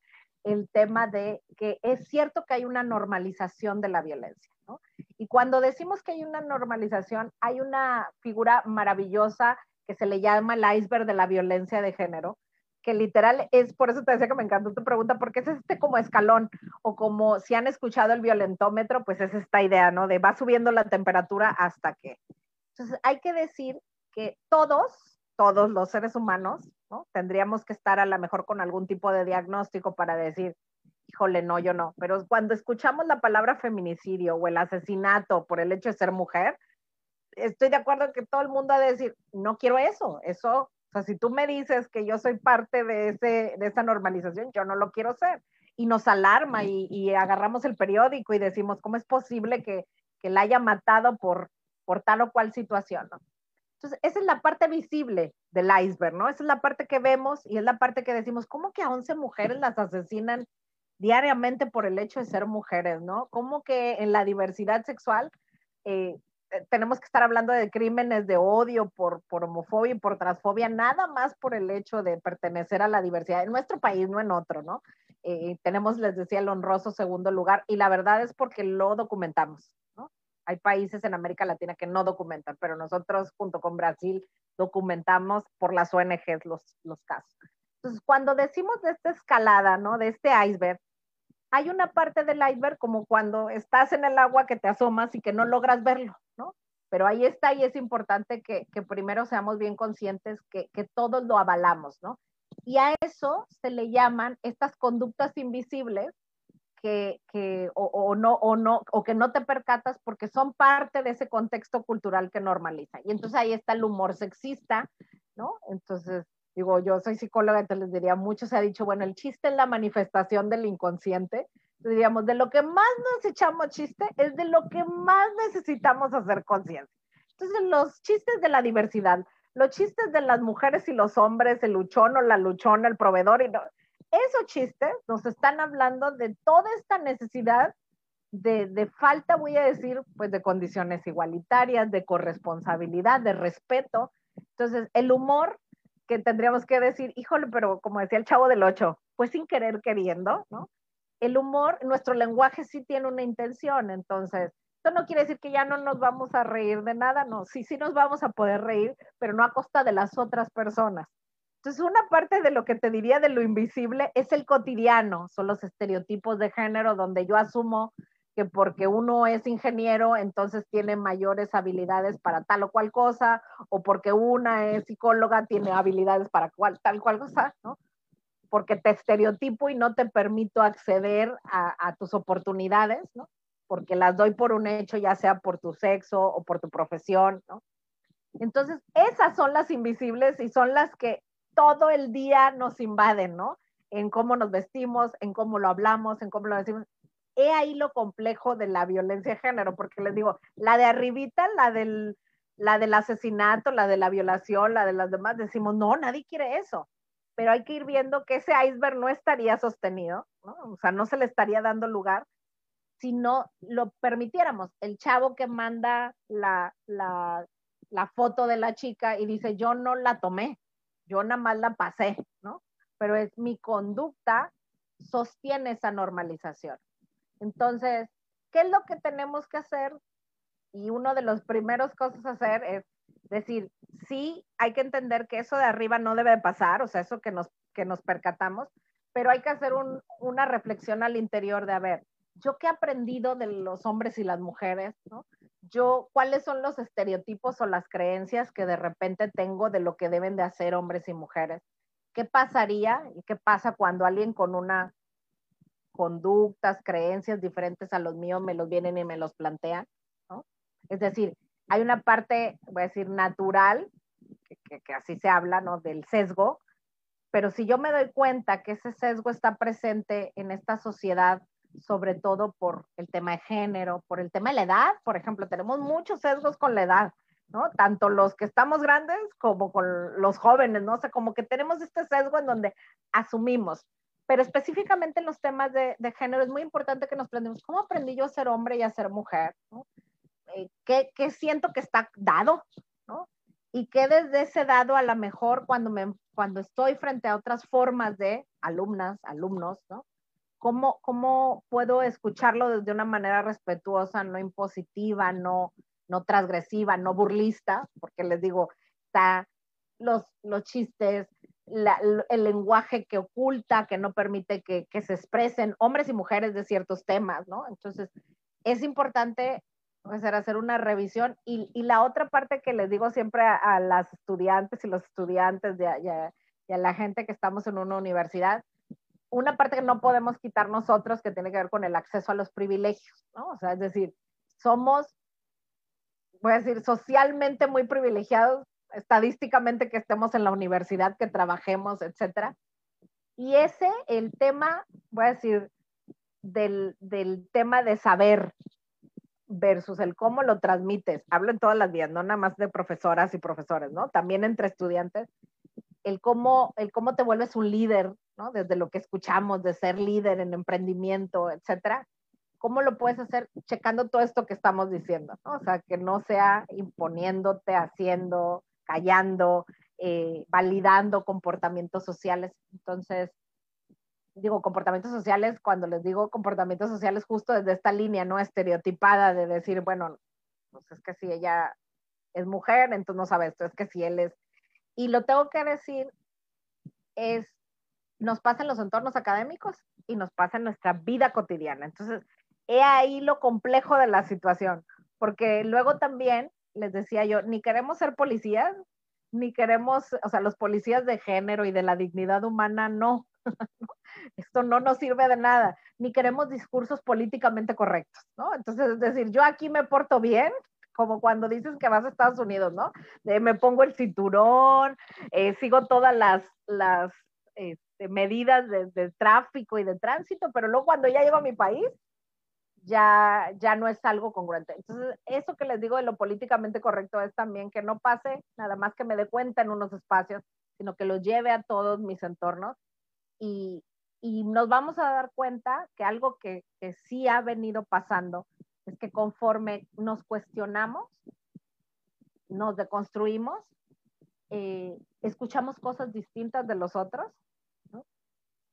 Speaker 3: el tema de que es cierto que hay una normalización de la violencia, ¿no? Y cuando decimos que hay una normalización, hay una figura maravillosa que se le llama el iceberg de la violencia de género, que literal es, por eso te decía que me encantó tu pregunta, porque es este como escalón, o como si han escuchado el violentómetro, pues es esta idea, ¿no? De va subiendo la temperatura hasta que. Entonces, hay que decir que todos, todos los seres humanos, Tendríamos que estar a lo mejor con algún tipo de diagnóstico para decir, híjole, no, yo no. Pero cuando escuchamos la palabra feminicidio o el asesinato por el hecho de ser mujer, estoy de acuerdo que todo el mundo ha de decir, no quiero eso, eso, o sea, si tú me dices que yo soy parte de, ese, de esa normalización, yo no lo quiero ser. Y nos alarma y, agarramos el periódico y decimos, ¿cómo es posible que, que la haya matado por, por tal o cual situación? Entonces, esa es la parte visible del iceberg, ¿no? Esa es la parte que vemos y es la parte que decimos, ¿cómo que a 11 mujeres las asesinan diariamente por el hecho de ser mujeres, ¿no? ¿Cómo que en la diversidad sexual eh, eh, tenemos que estar hablando de crímenes de odio por, por homofobia y por transfobia, nada más por el hecho de pertenecer a la diversidad en nuestro país, no en otro, ¿no? Eh, tenemos, les decía, el honroso segundo lugar y la verdad es porque lo documentamos. Hay países en América Latina que no documentan, pero nosotros junto con Brasil documentamos por las ONGs los, casos. Entonces, cuando decimos de esta escalada, ¿no? De este iceberg, hay una parte del iceberg como cuando estás en el agua que te asomas y que no logras verlo, ¿no? Pero ahí está y es importante que, que primero seamos bien conscientes que, que todos lo avalamos, ¿no? Y a eso se le llaman estas conductas invisibles que, que o, o, no, o, no, o que no te percatas porque son parte de ese contexto cultural que normaliza. Y entonces ahí está el humor sexista, ¿no? Entonces, digo, yo soy psicóloga, entonces les diría, mucho se ha dicho, bueno, el chiste es la manifestación del inconsciente. Entonces, diríamos, de lo que más nos echamos chiste es de lo que más necesitamos hacer conciencia. Entonces, los chistes de la diversidad, los chistes de las mujeres y los hombres, el luchón o la luchona, el proveedor, y no, esos chistes nos están hablando de toda esta necesidad de, falta, voy a decir, pues de condiciones igualitarias, de corresponsabilidad, de respeto. Entonces, el humor que tendríamos que decir, híjole, pero como decía el chavo del 8, pues sin querer queriendo, ¿no? El humor, nuestro lenguaje sí tiene una intención, entonces, esto no quiere decir que ya no nos vamos a reír de nada, no, sí, sí nos vamos a poder reír, pero no a costa de las otras personas. Entonces, una parte de lo que te diría de lo invisible es el cotidiano, son los estereotipos de género donde yo asumo que porque uno es ingeniero, entonces tiene mayores habilidades para tal o cual cosa, o porque una es psicóloga, tiene habilidades para cual, tal cual cosa, ¿no? Porque te estereotipo y no te permito acceder a, a tus oportunidades, ¿no? Porque las doy por un hecho, ya sea por tu sexo o por tu profesión, ¿no? Entonces, esas son las invisibles y son las que todo el día nos invaden, ¿no? En cómo nos vestimos, en cómo lo hablamos, en cómo lo decimos. He ahí lo complejo de la violencia de género, porque les digo, la de arribita, la del, la del asesinato, la de la violación, la de las demás, decimos, no, nadie quiere eso. Pero hay que ir viendo que ese iceberg no estaría sostenido, ¿no? O sea, no se le estaría dando lugar si no lo permitiéramos. El chavo que manda la, la, la foto de la chica y dice, yo no la tomé, yo nada más la pasé, ¿no? Pero es mi conducta sostiene esa normalización. Entonces, ¿qué es lo que tenemos que hacer? Y uno de los primeros cosas a hacer es decir, sí, hay que entender que eso de arriba no debe pasar, o sea, eso que nos, que nos percatamos, pero hay que hacer un, una reflexión al interior de, a ver, yo qué he aprendido de los hombres y las mujeres, ¿no? Yo, ¿cuáles son los estereotipos o las creencias que de repente tengo de lo que deben de hacer hombres y mujeres? ¿Qué pasaría y qué pasa cuando alguien con una conductas, creencias diferentes a los míos me los vienen y me los plantean? Es decir, hay una parte, voy a decir, natural, que, que así se habla, ¿no? Del sesgo, pero si yo me doy cuenta que ese sesgo está presente en esta sociedad sobre todo por el tema de género, por el tema de la edad, por ejemplo, tenemos muchos sesgos con la edad, ¿no? Tanto los que estamos grandes como con los jóvenes, ¿no? O sea, como que tenemos este sesgo en donde asumimos, pero específicamente en los temas de, de género es muy importante que nos planteemos, ¿cómo aprendí yo a ser hombre y a ser mujer? ¿no? Eh, ¿qué, ¿Qué siento que está dado? ¿no? Y que desde ese dado a lo mejor cuando, me, cuando estoy frente a otras formas de alumnas, alumnos, ¿no? ¿Cómo, ¿Cómo puedo escucharlo desde una manera respetuosa, no impositiva, no, no transgresiva, no burlista? Porque les digo, está los, los chistes, la, el lenguaje que oculta, que no permite que, que, se expresen hombres y mujeres de ciertos temas, ¿no? Entonces, es importante hacer, hacer una revisión. Y, y, la otra parte que les digo siempre a, a las estudiantes y los estudiantes de, y, a, y a la gente que estamos en una universidad, una parte que no podemos quitar nosotros que tiene que ver con el acceso a los privilegios, ¿no? O sea, es decir, somos, voy a decir, socialmente muy privilegiados, estadísticamente que estemos en la universidad, que trabajemos, etcétera. Y ese, el tema, voy a decir, del, del tema de saber, versus el cómo lo transmites. Hablo en todas las vías, no nada más de profesoras y profesores, ¿no? También entre estudiantes. El cómo, el cómo te vuelves un líder, ¿no? Desde lo que escuchamos de ser líder en emprendimiento, etcétera. ¿Cómo lo puedes hacer checando todo esto que estamos diciendo? ¿no? O sea, que no sea imponiéndote, haciendo, callando, eh, validando comportamientos sociales. Entonces, digo, comportamientos sociales, cuando les digo comportamientos sociales, justo desde esta línea, ¿no? Estereotipada de decir, bueno, pues es que si ella es mujer, entonces no sabe esto, es que si él es... Y lo tengo que decir, es, nos pasa en los entornos académicos y nos pasa en nuestra vida cotidiana. Entonces, he ahí lo complejo de la situación, porque luego también, les decía yo, ni queremos ser policías, ni queremos, o sea, los policías de género y de la dignidad humana, no. Esto no nos sirve de nada, ni queremos discursos políticamente correctos, ¿no? Entonces, es decir, yo aquí me porto bien, como cuando dices que vas a Estados Unidos, ¿no? me pongo el cinturón, eh, sigo todas las, las este, medidas de, de, tráfico y de tránsito, pero luego cuando ya llego a mi país, ya, ya no es algo congruente. Entonces, eso que les digo de lo políticamente correcto es también que no pase nada más que me dé cuenta en unos espacios, sino que lo lleve a todos mis entornos y, y nos vamos a dar cuenta que algo que, que, sí ha venido pasando es que conforme nos cuestionamos, nos deconstruimos, eh, escuchamos cosas distintas de los otros.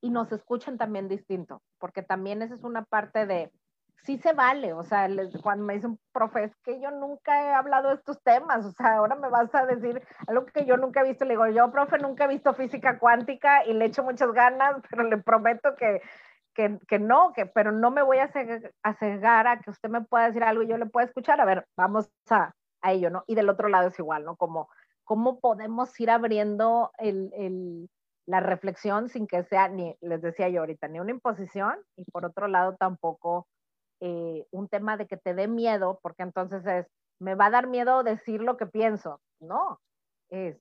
Speaker 3: Y nos escuchan también distinto, porque también esa es una parte de, sí se vale, o sea, les, cuando me dice un profe, es que yo nunca he hablado de estos temas, o sea, ahora me vas a decir algo que yo nunca he visto, le digo, yo, profe, nunca he visto física cuántica y le echo muchas ganas, pero le prometo que, que, que no, que, pero no me voy a, cegar a que usted me pueda decir algo y yo le pueda escuchar, a ver, vamos a, a ello, ¿no? Y del otro lado es igual, ¿no? Como, ¿cómo podemos ir abriendo el la reflexión sin que sea, ni, les decía yo ahorita, ni una imposición y por otro lado tampoco eh, un tema de que te dé miedo, porque entonces es, me va a dar miedo decir lo que pienso. No, es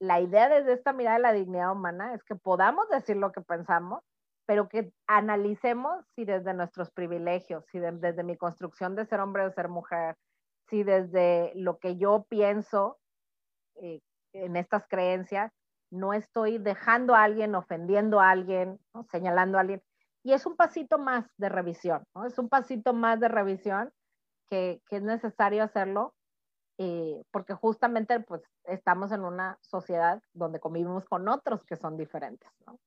Speaker 3: la idea desde esta mirada de la dignidad humana es que podamos decir lo que pensamos, pero que analicemos si desde nuestros privilegios, si desde mi construcción de ser hombre o ser mujer, si desde lo que yo pienso eh, en estas creencias, no estoy dejando a alguien, ofendiendo a alguien, señalando a alguien, y es un pasito más de revisión, ¿no? Es un pasito más de revisión que, que es necesario hacerlo eh, porque justamente pues estamos en una sociedad donde convivimos con otros que son diferentes, ¿no?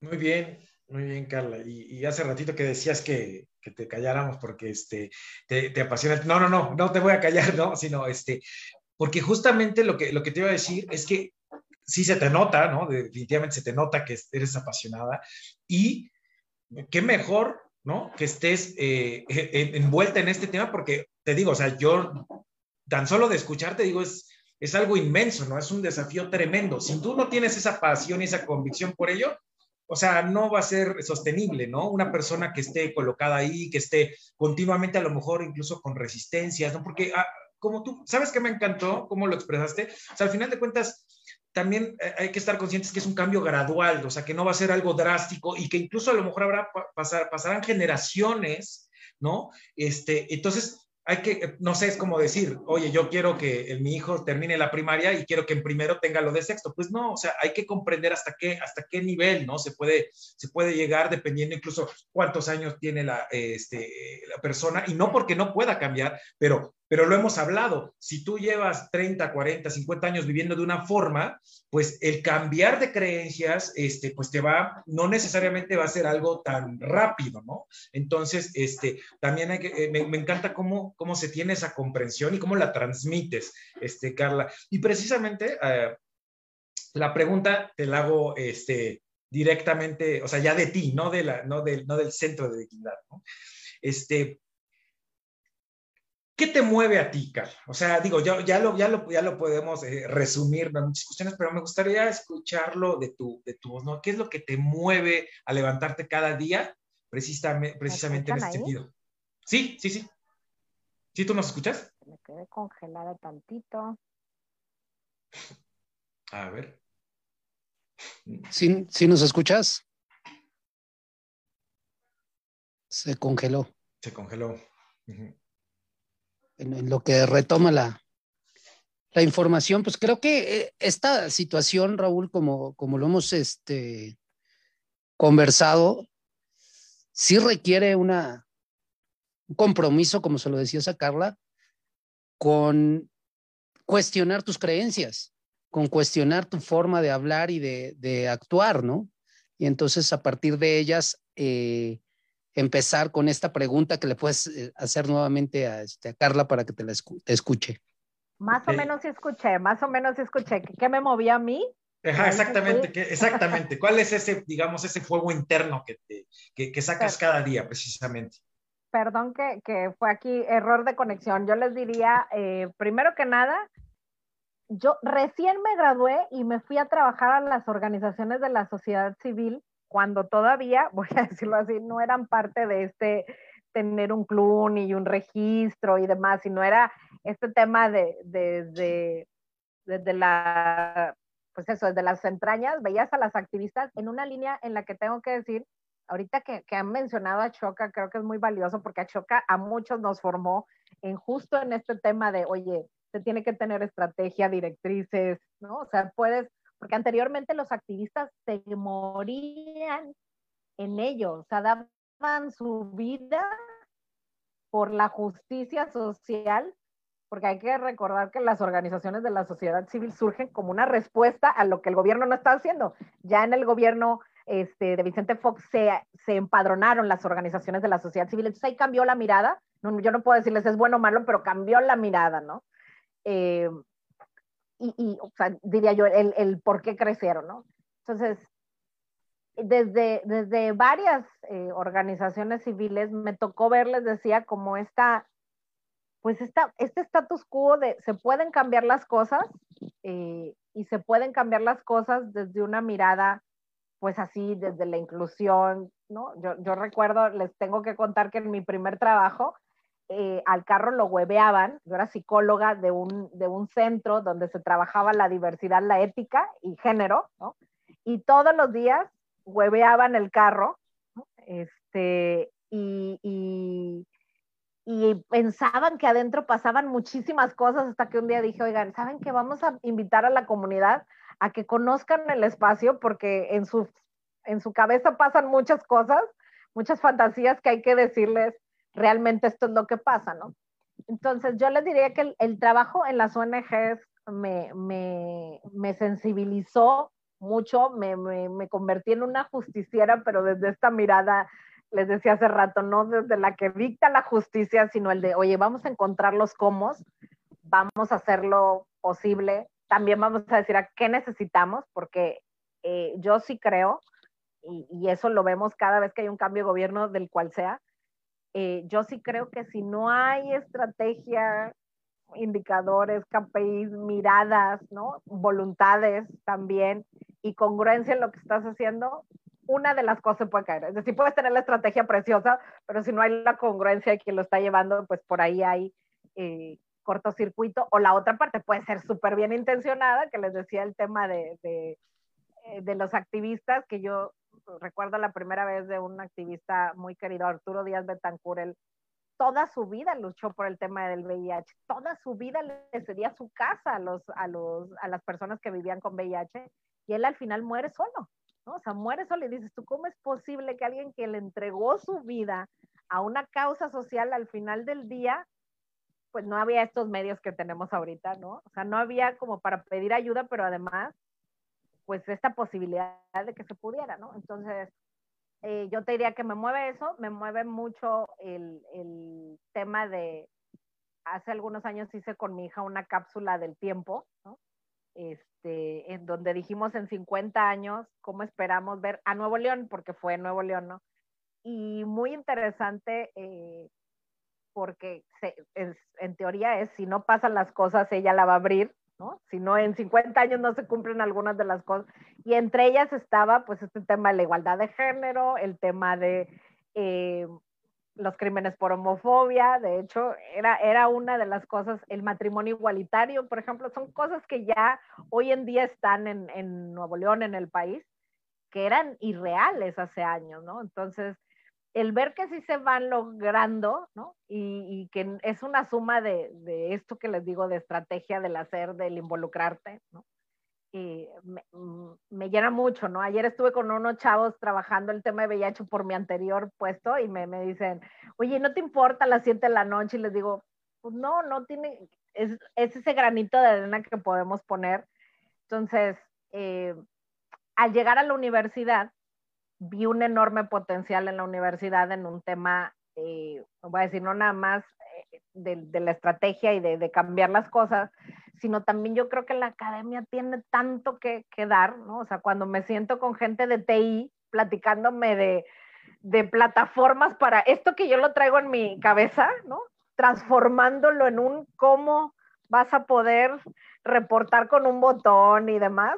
Speaker 4: Muy bien, muy bien, Carla. Y, y hace ratito que decías que, que, te calláramos porque este, te, te, apasiona. No, no, no, no te voy a callar, no, sino este, porque justamente lo que, lo que te iba a decir es que sí se te nota, ¿no? Definitivamente se te nota que eres apasionada y qué mejor, ¿no? Que estés eh, envuelta en este tema porque te digo, o sea, yo tan solo de escucharte digo, es, es algo inmenso, ¿no? Es un desafío tremendo. Si tú no tienes esa pasión y esa convicción por ello, o sea, no va a ser sostenible, ¿no? Una persona que esté colocada ahí, que esté continuamente a lo mejor incluso con resistencias, ¿no? Porque ah, como tú, ¿sabes qué me encantó? ¿Cómo lo expresaste? O sea, al final de cuentas, también eh, hay que estar conscientes que es un cambio gradual, o sea, que no va a ser algo drástico y que incluso a lo mejor habrá pasar, pasarán generaciones, ¿no? Este, entonces, hay que, eh, no sé, es como decir, oye, yo quiero que mi hijo termine la primaria y quiero que en primero tenga lo de sexto. Pues no, o sea, hay que comprender hasta qué, hasta qué nivel, ¿no? Se puede, se puede llegar dependiendo incluso cuántos años tiene la, este, la persona y no porque no pueda cambiar, pero pero lo hemos hablado, si tú llevas 30, 40, 50 años viviendo de una forma, pues el cambiar de creencias, este, pues te va, no necesariamente va a ser algo tan rápido, ¿no? Entonces, este, también hay que, eh, me, encanta cómo, cómo se tiene esa comprensión y cómo la transmites, este, Carla. Y precisamente eh, la pregunta te la hago, este, directamente, o sea, ya de ti, no, de la, no, del, no del centro de dignidad, ¿no? Este, ¿Qué te mueve a ti, Carl? O sea, digo, ya, ya, lo, ya, lo, ya lo podemos eh, resumir en muchas cuestiones, pero me gustaría escucharlo de tu, de tu voz, ¿no? ¿Qué es lo que te mueve a levantarte cada día precisamente, precisamente en este sentido? Sí, sí, sí. ¿Sí tú nos escuchas?
Speaker 3: Me quedé congelada tantito.
Speaker 4: A ver.
Speaker 2: ¿Sí, ¿Sí nos escuchas? Se congeló.
Speaker 4: Se congeló.
Speaker 2: En, lo que retoma la, la información, pues creo que eh, esta situación, Raúl, como, como lo hemos este, conversado, sí requiere una, un compromiso, como se lo decías a Carla, con cuestionar tus creencias, con cuestionar tu forma de hablar y de, actuar, ¿no? Y entonces a partir de ellas, eh, empezar con esta pregunta que le puedes eh, hacer nuevamente a, este, Carla para que te la escuche.
Speaker 3: Más o menos sí escuché, más o menos sí escuché. ¿Qué me movía a mí?
Speaker 4: exactamente, exactamente. ¿Cuál es ese, digamos, ese fuego interno que, te, que, sacas cada día, precisamente?
Speaker 3: Perdón que, que, fue aquí error de conexión. Yo les diría, eh, primero que nada, yo recién me gradué y me fui a trabajar a las organizaciones de la sociedad civil cuando todavía, voy a decirlo así, no eran parte de este tener un club y un registro y demás, sino era este tema de, desde de, la, pues eso, desde las entrañas, veías a las activistas en una línea en la que tengo que decir, ahorita que, que han mencionado a Choca, creo que es muy valioso porque a Choca a muchos nos formó en justo en este tema de, oye, se tiene que tener estrategia, directrices, ¿no? O sea, puedes, porque anteriormente los activistas se morían en ello, o sea, daban su vida por la justicia social, porque hay que recordar que las organizaciones de la sociedad civil surgen como una respuesta a lo que el gobierno no está haciendo. Ya en el gobierno este, de Vicente Fox se, se empadronaron las organizaciones de la sociedad civil, entonces ahí cambió la mirada. No, yo no puedo decirles es bueno o malo, pero cambió la mirada, ¿no? Eh, y, diría yo, el, por qué crecieron, ¿no? Entonces, desde, desde varias eh, organizaciones civiles me tocó verles, decía, como esta, pues esta, este status quo de se pueden cambiar las cosas eh, y se pueden cambiar las cosas desde una mirada, pues así, desde la inclusión, ¿no? Yo, yo recuerdo, les tengo que contar que en mi primer trabajo, eh, al carro lo hueveaban, yo era psicóloga de un, de un centro donde se trabajaba la diversidad, la ética y género, ¿no? Y todos los días hueveaban el carro, este, y, y, pensaban que adentro pasaban muchísimas cosas hasta que un día dije, oigan, ¿saben que vamos a invitar a la comunidad a que conozcan el espacio? Porque en su, en su cabeza pasan muchas cosas, muchas fantasías que hay que decirles, realmente esto es lo que pasa, ¿no? Entonces, yo les diría que el, trabajo en las ONGs me, me, me sensibilizó mucho, me, me, convertí en una justiciera, pero desde esta mirada, les decía hace rato, no desde la que dicta la justicia, sino el de, oye, vamos a encontrar los cómo, vamos a hacerlo posible, también vamos a decir a qué necesitamos, porque eh, yo sí creo, y, y, eso lo vemos cada vez que hay un cambio de gobierno del cual sea, eh, yo sí creo que si no hay estrategia indicadores, KPIs, miradas, ¿no? Voluntades también y congruencia en lo que estás haciendo, una de las cosas puede caer. Es decir, puedes tener la estrategia preciosa, pero si no hay la congruencia de quien lo está llevando, pues por ahí hay eh, cortocircuito. O la otra parte puede ser súper bien intencionada, que les decía el tema de, de, eh, de los activistas, que yo recuerdo la primera vez de un activista muy querido, Arturo Díaz Betancur, él toda su vida luchó por el tema del VIH, toda su vida le cedía su casa a, los, a, los, a las personas que vivían con VIH y él al final muere solo, ¿no? O sea, muere solo y dices, ¿tú cómo es posible que alguien que le entregó su vida a una causa social al final del día, pues no había estos medios que tenemos ahorita, ¿no? O sea, no había como para pedir ayuda, pero además, pues esta posibilidad de que se pudiera, ¿no? Entonces, eh, yo te diría que me mueve eso, me mueve mucho el, el, tema de, hace algunos años hice con mi hija una cápsula del tiempo, ¿no? este, en donde dijimos en 50 años cómo esperamos ver a Nuevo León, porque fue Nuevo León, ¿no? Y muy interesante eh, porque en teoría es, si no pasan las cosas, ella la va a abrir, ¿no? Si no, en 50 años no se cumplen algunas de las cosas. Y entre ellas estaba, pues, este tema de la igualdad de género, el tema de eh, los crímenes por homofobia, de hecho, era, era una de las cosas, el matrimonio igualitario, por ejemplo, son cosas que ya hoy en día están en, en Nuevo León, en el país, que eran irreales hace años, ¿no? Entonces, el ver que sí se van logrando, ¿no? Y, que es una suma de, esto que les digo, de estrategia, del hacer, del involucrarte, ¿no? Y me, mm, me, llena mucho, ¿no? Ayer estuve con unos chavos trabajando el tema de VIH por mi anterior puesto y me, me dicen, oye, ¿no te importa las 7 de la noche? Y les digo, pues no, no tiene, es, es ese granito de arena que podemos poner. Entonces, eh, al llegar a la universidad, vi un enorme potencial en la universidad en un tema, eh, voy a decir, no nada más eh, de, la estrategia y de, cambiar las cosas, sino también yo creo que la academia tiene tanto que, que, dar, ¿no? O sea, cuando me siento con gente de TI platicándome de, de plataformas para esto que yo lo traigo en mi cabeza, ¿no? Transformándolo en un cómo vas a poder reportar con un botón y demás,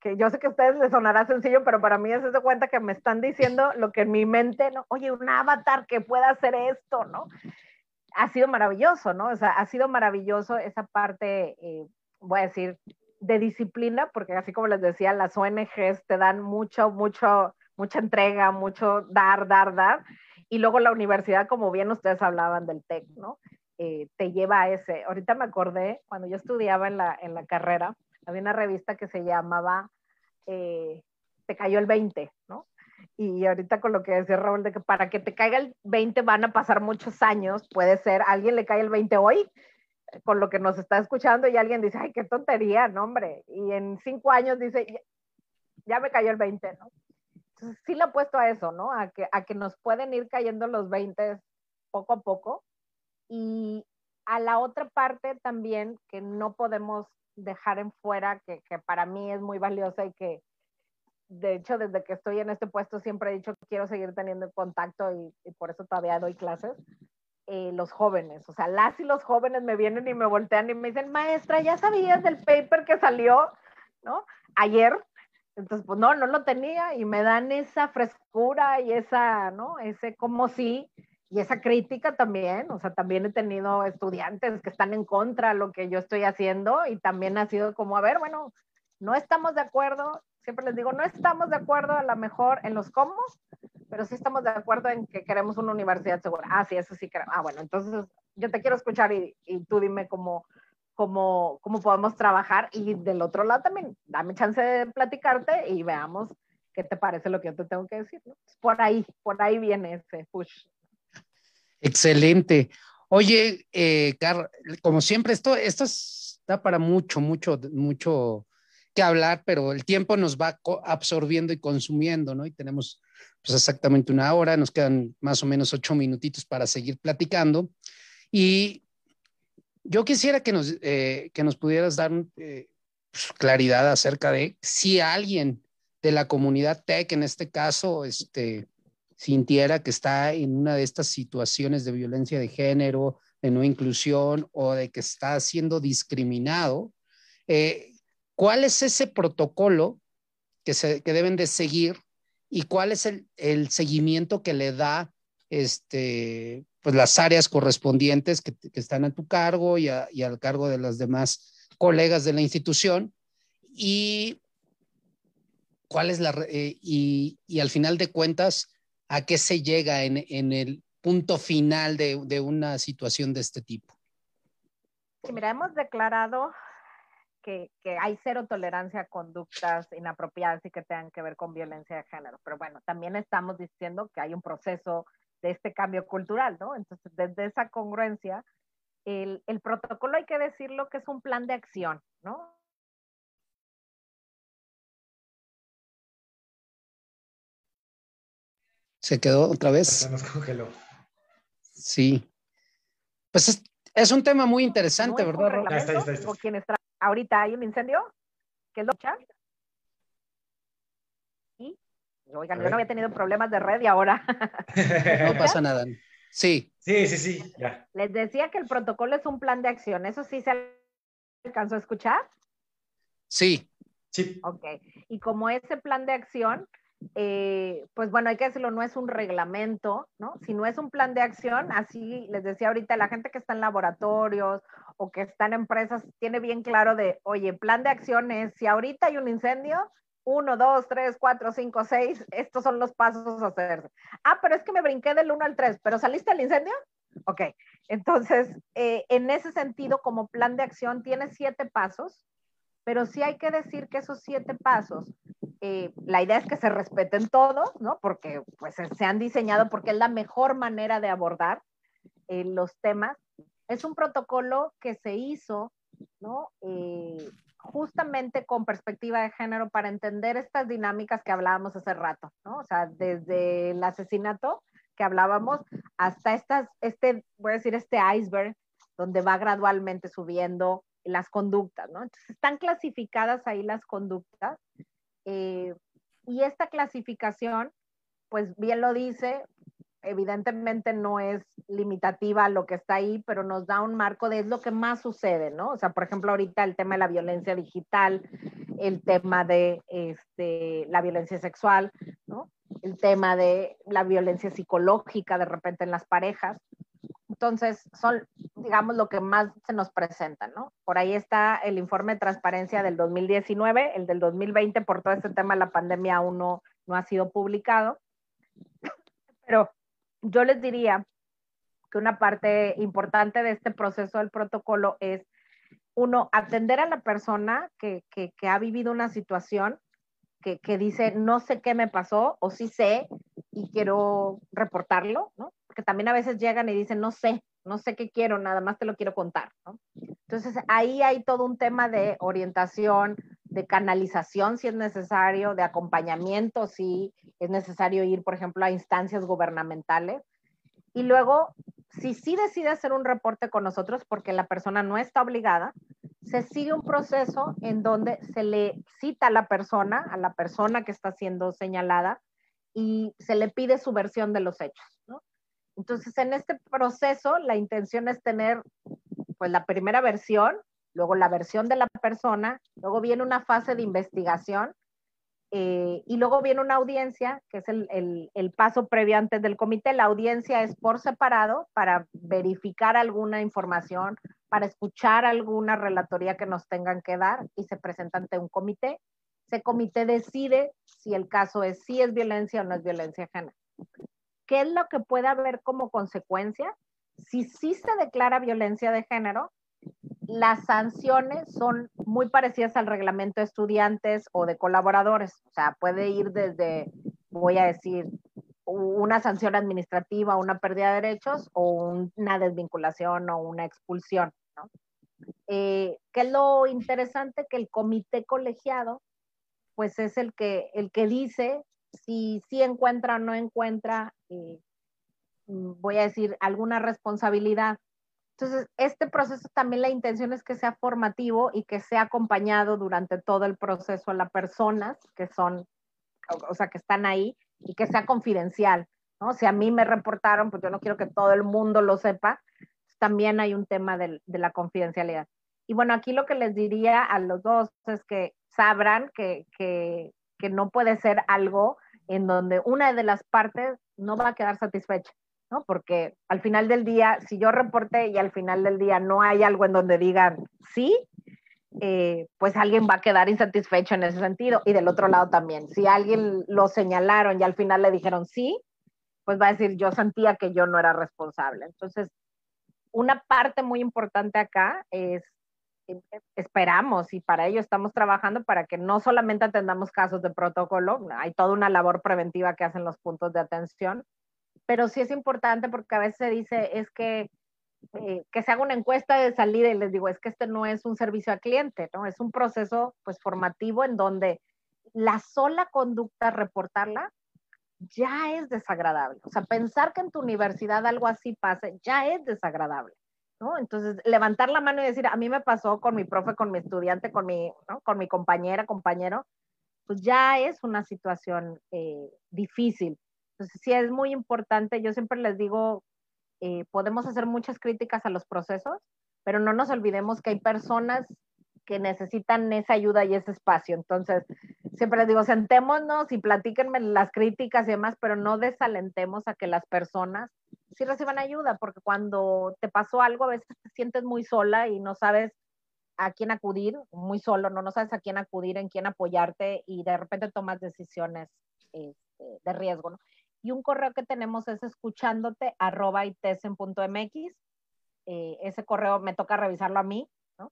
Speaker 3: que yo sé que a ustedes les sonará sencillo, pero para mí es de cuenta que me están diciendo lo que en mi mente, ¿no? Oye, un avatar que pueda hacer esto, ¿no? Ha sido maravilloso, ¿no? O sea, ha sido maravilloso esa parte, eh, voy a decir, de disciplina, porque así como les decía, las ONGs te dan mucho, mucho, mucha entrega, mucho dar, dar, dar. Y luego la universidad, como bien ustedes hablaban del TEC, ¿no? Eh, te lleva a ese. Ahorita me acordé, cuando yo estudiaba en la, en la carrera, había una revista que se llamaba eh, Te cayó el 20, ¿no? Y ahorita con lo que decía Raúl, de que para que te caiga el 20 van a pasar muchos años, puede ser, alguien le cae el 20 hoy, con lo que nos está escuchando, y alguien dice, ay, qué tontería, no, hombre. Y en cinco años dice, ya, me cayó el 20, ¿no? Entonces sí le he puesto a eso, ¿no? A que, a que nos pueden ir cayendo los 20 poco a poco. Y a la otra parte también que no podemos dejar en fuera, que, que, para mí es muy valiosa y que, de hecho, desde que estoy en este puesto siempre he dicho que quiero seguir teniendo contacto y, por eso todavía doy clases. Eh, los jóvenes, o sea, las y los jóvenes me vienen y me voltean y me dicen, maestra, ¿ya sabías del paper que salió, ¿no? Ayer, entonces, pues no, no lo tenía y me dan esa frescura y esa, ¿no? Ese como si, y esa crítica también, o sea, también he tenido estudiantes que están en contra de lo que yo estoy haciendo y también ha sido como, a ver, bueno, no estamos de acuerdo, siempre les digo, no estamos de acuerdo a lo mejor en los cómo, pero sí estamos de acuerdo en que queremos una universidad segura. Ah, sí, eso sí creo. Ah, bueno, entonces yo te quiero escuchar y, y tú dime cómo, cómo, cómo podemos trabajar y del otro lado también, dame chance de platicarte y veamos qué te parece lo que yo te tengo que decir. ¿no? Por ahí, por ahí viene ese push.
Speaker 2: Excelente. Oye, eh, Car, como siempre, esto, esto está para mucho, mucho, mucho que hablar, pero el tiempo nos va absorbiendo y consumiendo, ¿no? Y tenemos pues exactamente una hora, nos quedan más o menos ocho minutitos para seguir platicando. Y yo quisiera que nos, eh, que nos pudieras dar eh, pues, claridad acerca de si alguien de la comunidad tech, en este caso, este, sintiera que está en una de estas situaciones de violencia de género, de no inclusión o de que está siendo discriminado, eh, ¿cuál es ese protocolo que, se, que deben de seguir y cuál es el, el seguimiento que le da este, pues las áreas correspondientes que, que están a tu cargo y, y, al cargo de las demás colegas de la institución? Y cuál es la, eh, y, y, al final de cuentas, a qué se llega en, en el punto final de, de, una situación de este tipo?
Speaker 3: Sí, mira, hemos declarado que, que, hay cero tolerancia a conductas inapropiadas y que tengan que ver con violencia de género. Pero bueno, también estamos diciendo que hay un proceso de este cambio cultural, ¿no? Entonces, desde esa congruencia, el, el protocolo hay que decirlo que es un plan de acción, ¿no?
Speaker 2: Se quedó otra vez.
Speaker 4: Se nos congeló.
Speaker 2: Sí. Pues es, es un tema muy interesante, no ¿verdad?
Speaker 3: Ya está, ya está, ya está. ahorita hay un incendio, ¿Qué es lo que y oigan, yo no había tenido problemas de red y ahora.
Speaker 2: no pasa nada. Sí.
Speaker 4: Sí, sí, sí. Ya.
Speaker 3: Les decía que el protocolo es un plan de acción. ¿Eso sí se alcanzó a escuchar?
Speaker 2: Sí.
Speaker 4: Sí.
Speaker 3: Ok. Y como ese plan de acción eh, pues bueno, hay que decirlo, no es un reglamento, ¿no? Si no es un plan de acción, así les decía ahorita, la gente que está en laboratorios o que está en empresas tiene bien claro de, oye, plan de acción es, si ahorita hay un incendio, uno, dos, tres, cuatro, cinco, seis, estos son los pasos a hacer. Ah, pero es que me brinqué del uno al tres, pero ¿saliste del incendio? Ok, entonces, eh, en ese sentido, como plan de acción, tiene siete pasos, pero sí hay que decir que esos siete pasos, eh, la idea es que se respeten todos, ¿no? Porque pues se han diseñado porque es la mejor manera de abordar eh, los temas. Es un protocolo que se hizo, ¿no? justamente con perspectiva de género para entender estas dinámicas que hablábamos hace rato, ¿no? O sea, desde el asesinato que hablábamos hasta estas, este, voy a decir, este iceberg, donde va gradualmente subiendo las conductas, ¿no? Entonces, están clasificadas ahí las conductas eh, y esta clasificación, pues bien lo dice, evidentemente no es limitativa a lo que está ahí, pero nos da un marco de es lo que más sucede, ¿no? O sea, por ejemplo, ahorita el tema de la violencia digital, el tema de este, la violencia sexual, ¿no? El tema de la violencia psicológica de repente en las parejas. Entonces, son, digamos, lo que más se nos presenta, ¿no? Por ahí está el informe de transparencia del 2019, el del 2020, por todo este tema de la pandemia aún no, no ha sido publicado. Pero yo les diría que una parte importante de este proceso del protocolo es, uno, atender a la persona que, ha vivido una situación que, que, dice, no sé qué me pasó o sí sé y quiero reportarlo, ¿no? Porque también a veces llegan y dicen, no sé, no sé qué quiero, nada más te lo quiero contar, ¿no? Entonces ahí hay todo un tema de orientación, de canalización si es necesario, de acompañamiento si es necesario ir, por ejemplo, a instancias gubernamentales. Y luego, si sí decide hacer un reporte con nosotros, porque la persona no está obligada, se sigue un proceso en donde se le cita a la persona, a la persona que está siendo señalada, y se le pide su versión de los hechos. Entonces, en este proceso, la intención es tener, pues, la primera versión, luego la versión de la persona, luego viene una fase de investigación eh, y luego viene una audiencia, que es el, el, paso previo antes del comité. La audiencia es por separado para verificar alguna información, para escuchar alguna relatoría que nos tengan que dar y se presenta ante un comité. Ese comité decide si el caso es si es violencia o no es violencia ajena. ¿Qué es lo que puede haber como consecuencia? Si sí se declara violencia de género, las sanciones son muy parecidas al reglamento de estudiantes o de colaboradores. O sea, puede ir desde, voy a decir, una sanción administrativa, una pérdida de derechos o una desvinculación o una expulsión. ¿no? Eh, ¿Qué es lo interesante? Que el comité colegiado, pues es el que, el que dice si, si encuentra o no encuentra, eh, voy a decir, alguna responsabilidad entonces, este proceso también la intención es que sea formativo y que sea acompañado durante todo el proceso a las personas que son, o sea, que están ahí y que sea confidencial, ¿no? Si a mí me reportaron, pues yo no quiero que todo el mundo lo sepa, también hay un tema de, de la confidencialidad. Y bueno, aquí lo que les diría a los dos es que sabrán que, que, que no puede ser algo en donde una de las partes no va a quedar satisfecha. ¿No? Porque al final del día, si yo reporté y al final del día no hay algo en donde digan sí, eh, pues alguien va a quedar insatisfecho en ese sentido. Y del otro lado también, si alguien lo señalaron y al final le dijeron sí, pues va a decir yo sentía que yo no era responsable. Entonces, una parte muy importante acá es eh, esperamos y para ello estamos trabajando para que no solamente atendamos casos de protocolo, hay toda una labor preventiva que hacen los puntos de atención, pero sí es importante porque a veces se dice es que eh, que se haga una encuesta de salida y les digo, es que este no es un servicio al cliente. Es un proceso pues formativo en donde la sola conducta, reportarla, ya es desagradable. O sea, pensar que en tu universidad algo así pase, ya es desagradable, ¿no? Entonces, levantar la mano y decir, a mí me pasó con mi profe, con mi estudiante, con mi, con mi compañera, compañero, pues ya es una situación eh, difícil. Entonces, sí es muy importante, yo siempre les digo, eh, podemos hacer muchas críticas a los procesos, pero no nos olvidemos que hay personas que necesitan esa ayuda y ese espacio. Entonces, siempre les digo, sentémonos y platíquenme las críticas y demás, pero no desalentemos a que las personas sí reciban ayuda, porque cuando te pasó algo, a veces te sientes muy sola y no sabes a quién acudir, muy solo, no, no sabes a quién acudir, en quién apoyarte y de repente tomas decisiones este, de riesgo, ¿no? Y un correo que tenemos es escuchándote arroba itesen.mx. Eh, ese correo me toca revisarlo a mí, ¿no?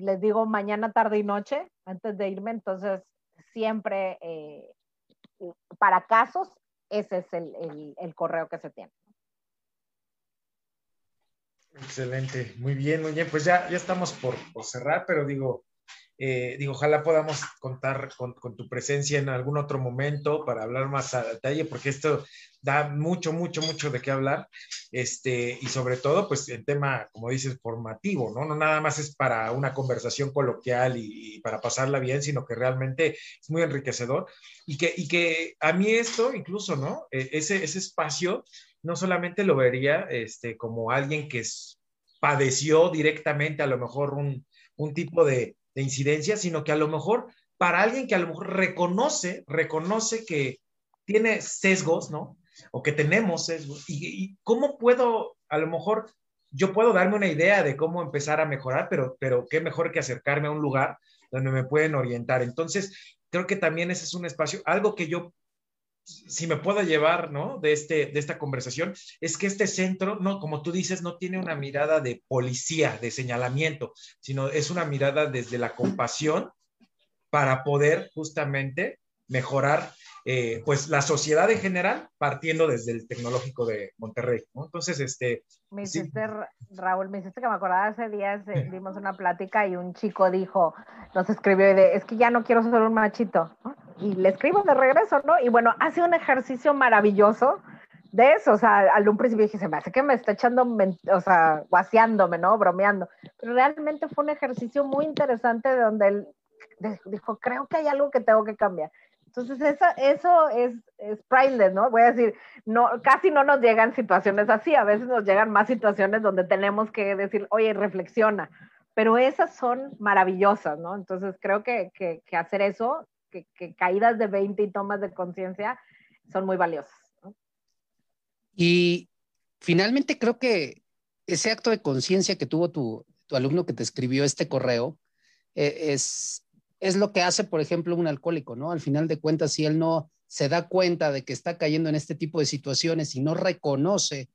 Speaker 3: Les digo mañana, tarde y noche antes de irme, entonces siempre eh, para casos, ese es el, el correo que se tiene.
Speaker 4: Excelente, muy bien, muy. Pues ya, ya estamos por, cerrar, pero digo, eh, digo, ojalá podamos contar con, tu presencia en algún otro momento para hablar más a detalle, porque esto da mucho, mucho, mucho de qué hablar, este, y sobre todo, pues el tema, como dices, formativo, ¿no? No nada más es para una conversación coloquial y, para pasarla bien, sino que realmente es muy enriquecedor y que, y que a mí esto, incluso, ¿no? E, ese, ese espacio no solamente lo vería este, como alguien que padeció directamente a lo mejor un, tipo de, incidencia, sino que a lo mejor para alguien que a lo mejor reconoce, reconoce que tiene sesgos, ¿no? O que tenemos sesgos. Y, cómo puedo, a lo mejor, yo puedo darme una idea de cómo empezar a mejorar, pero, pero qué mejor que acercarme a un lugar donde me pueden orientar. Entonces, creo que también ese es un espacio, algo que yo si me puedo llevar, ¿no? De, este, de esta conversación, es que este centro, no, como tú dices, no tiene una mirada de policía, de señalamiento, sino es una mirada desde la compasión para poder justamente mejorar, eh, pues, la sociedad en general, partiendo desde el tecnológico de Monterrey, ¿no? Entonces, este...
Speaker 3: Me hiciste, Raúl, me hiciste que me acordaba hace días, eh, dimos una plática y un chico dijo, nos escribió, es que ya no quiero ser un machito, ¿no? Y le escribo de regreso, ¿no? Y bueno, hace un ejercicio maravilloso de eso, o sea, al un principio dije, se me hace que me está echando, o sea, guaseándome, ¿no? Bromeando. Pero realmente fue un ejercicio muy interesante de donde él dijo, creo que hay algo que tengo que cambiar. Entonces, eso, eso es, es priceless, ¿no? Voy a decir, no, casi no nos llegan situaciones así, a veces nos llegan más situaciones donde tenemos que decir, oye, reflexiona, pero esas son maravillosas, ¿no? Entonces, creo que, que, que hacer eso que, caídas de 20 y tomas de conciencia son muy valiosas.
Speaker 2: Y finalmente creo que ese acto de conciencia que tuvo tu, alumno que te escribió este correo eh, es, es lo que hace, por ejemplo, un alcohólico, ¿no? Al final de cuentas, si él no se da cuenta de que está cayendo en este tipo de situaciones y no reconoce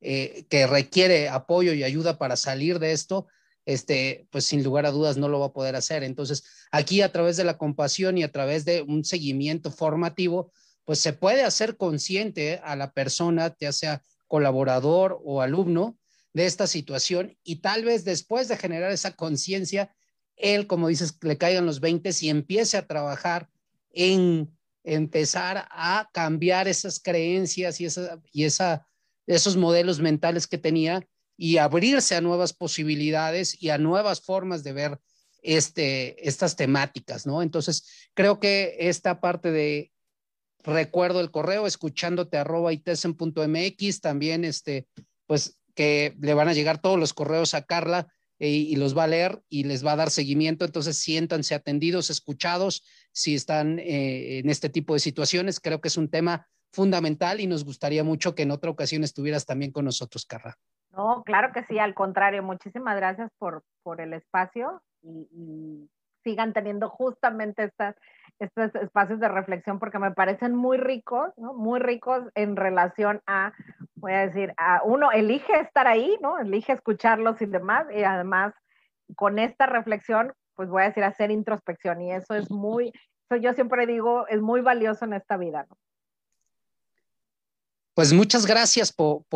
Speaker 2: eh, que requiere apoyo y ayuda para salir de esto, este, pues sin lugar a dudas no lo va a poder hacer. Entonces, aquí a través de la compasión y a través de un seguimiento formativo, pues se puede hacer consciente a la persona, ya sea colaborador o alumno, de esta situación y tal vez después de generar esa conciencia, él, como dices, le caigan los 20 y empiece a trabajar en empezar a cambiar esas creencias y, esa, y esa, esos modelos mentales que tenía y abrirse a nuevas posibilidades y a nuevas formas de ver este, estas temáticas, ¿no? Entonces, creo que esta parte de recuerdo el correo, escuchándote arroba itesen.mx, también este, pues que le van a llegar todos los correos a Carla eh, y los va a leer y les va a dar seguimiento, entonces siéntanse atendidos, escuchados, si están eh, en este tipo de situaciones, creo que es un tema fundamental y nos gustaría mucho que en otra ocasión estuvieras también con nosotros, Carla.
Speaker 3: No, claro que sí, al contrario, muchísimas gracias por, por el espacio y, sigan teniendo justamente estas, estos espacios de reflexión porque me parecen muy ricos, ¿no? Muy ricos en relación a, voy a decir, a uno elige estar ahí, ¿no? Elige escucharlos y demás y además con esta reflexión, pues voy a decir, hacer introspección y eso es muy, eso yo siempre digo, es muy valioso en esta vida, ¿no?
Speaker 2: Pues muchas gracias por,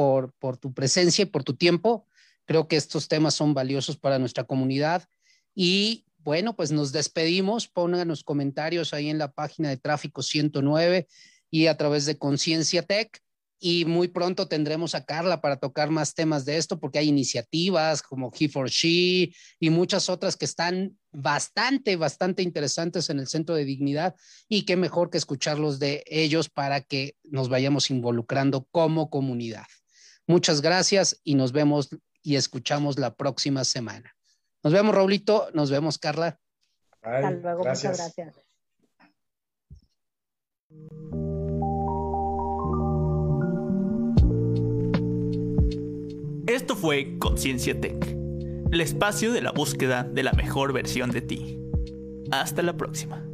Speaker 2: tu presencia y por tu tiempo. Creo que estos temas son valiosos para nuestra comunidad. Y bueno, pues nos despedimos. Pongan los comentarios ahí en la página de Tráfico 109 y a través de Conciencia Tech y muy pronto tendremos a Carla para tocar más temas de esto porque hay iniciativas como He for She y muchas otras que están bastante, bastante interesantes en el Centro de Dignidad y qué mejor que escucharlos de ellos para que nos vayamos involucrando como comunidad. Muchas gracias y nos vemos y escuchamos la próxima semana. Nos vemos, Raulito. Nos vemos, Carla.
Speaker 3: Hasta luego. Muchas gracias.
Speaker 1: Esto fue Conciencia Tech, el espacio de la búsqueda de la mejor versión de ti. Hasta la próxima.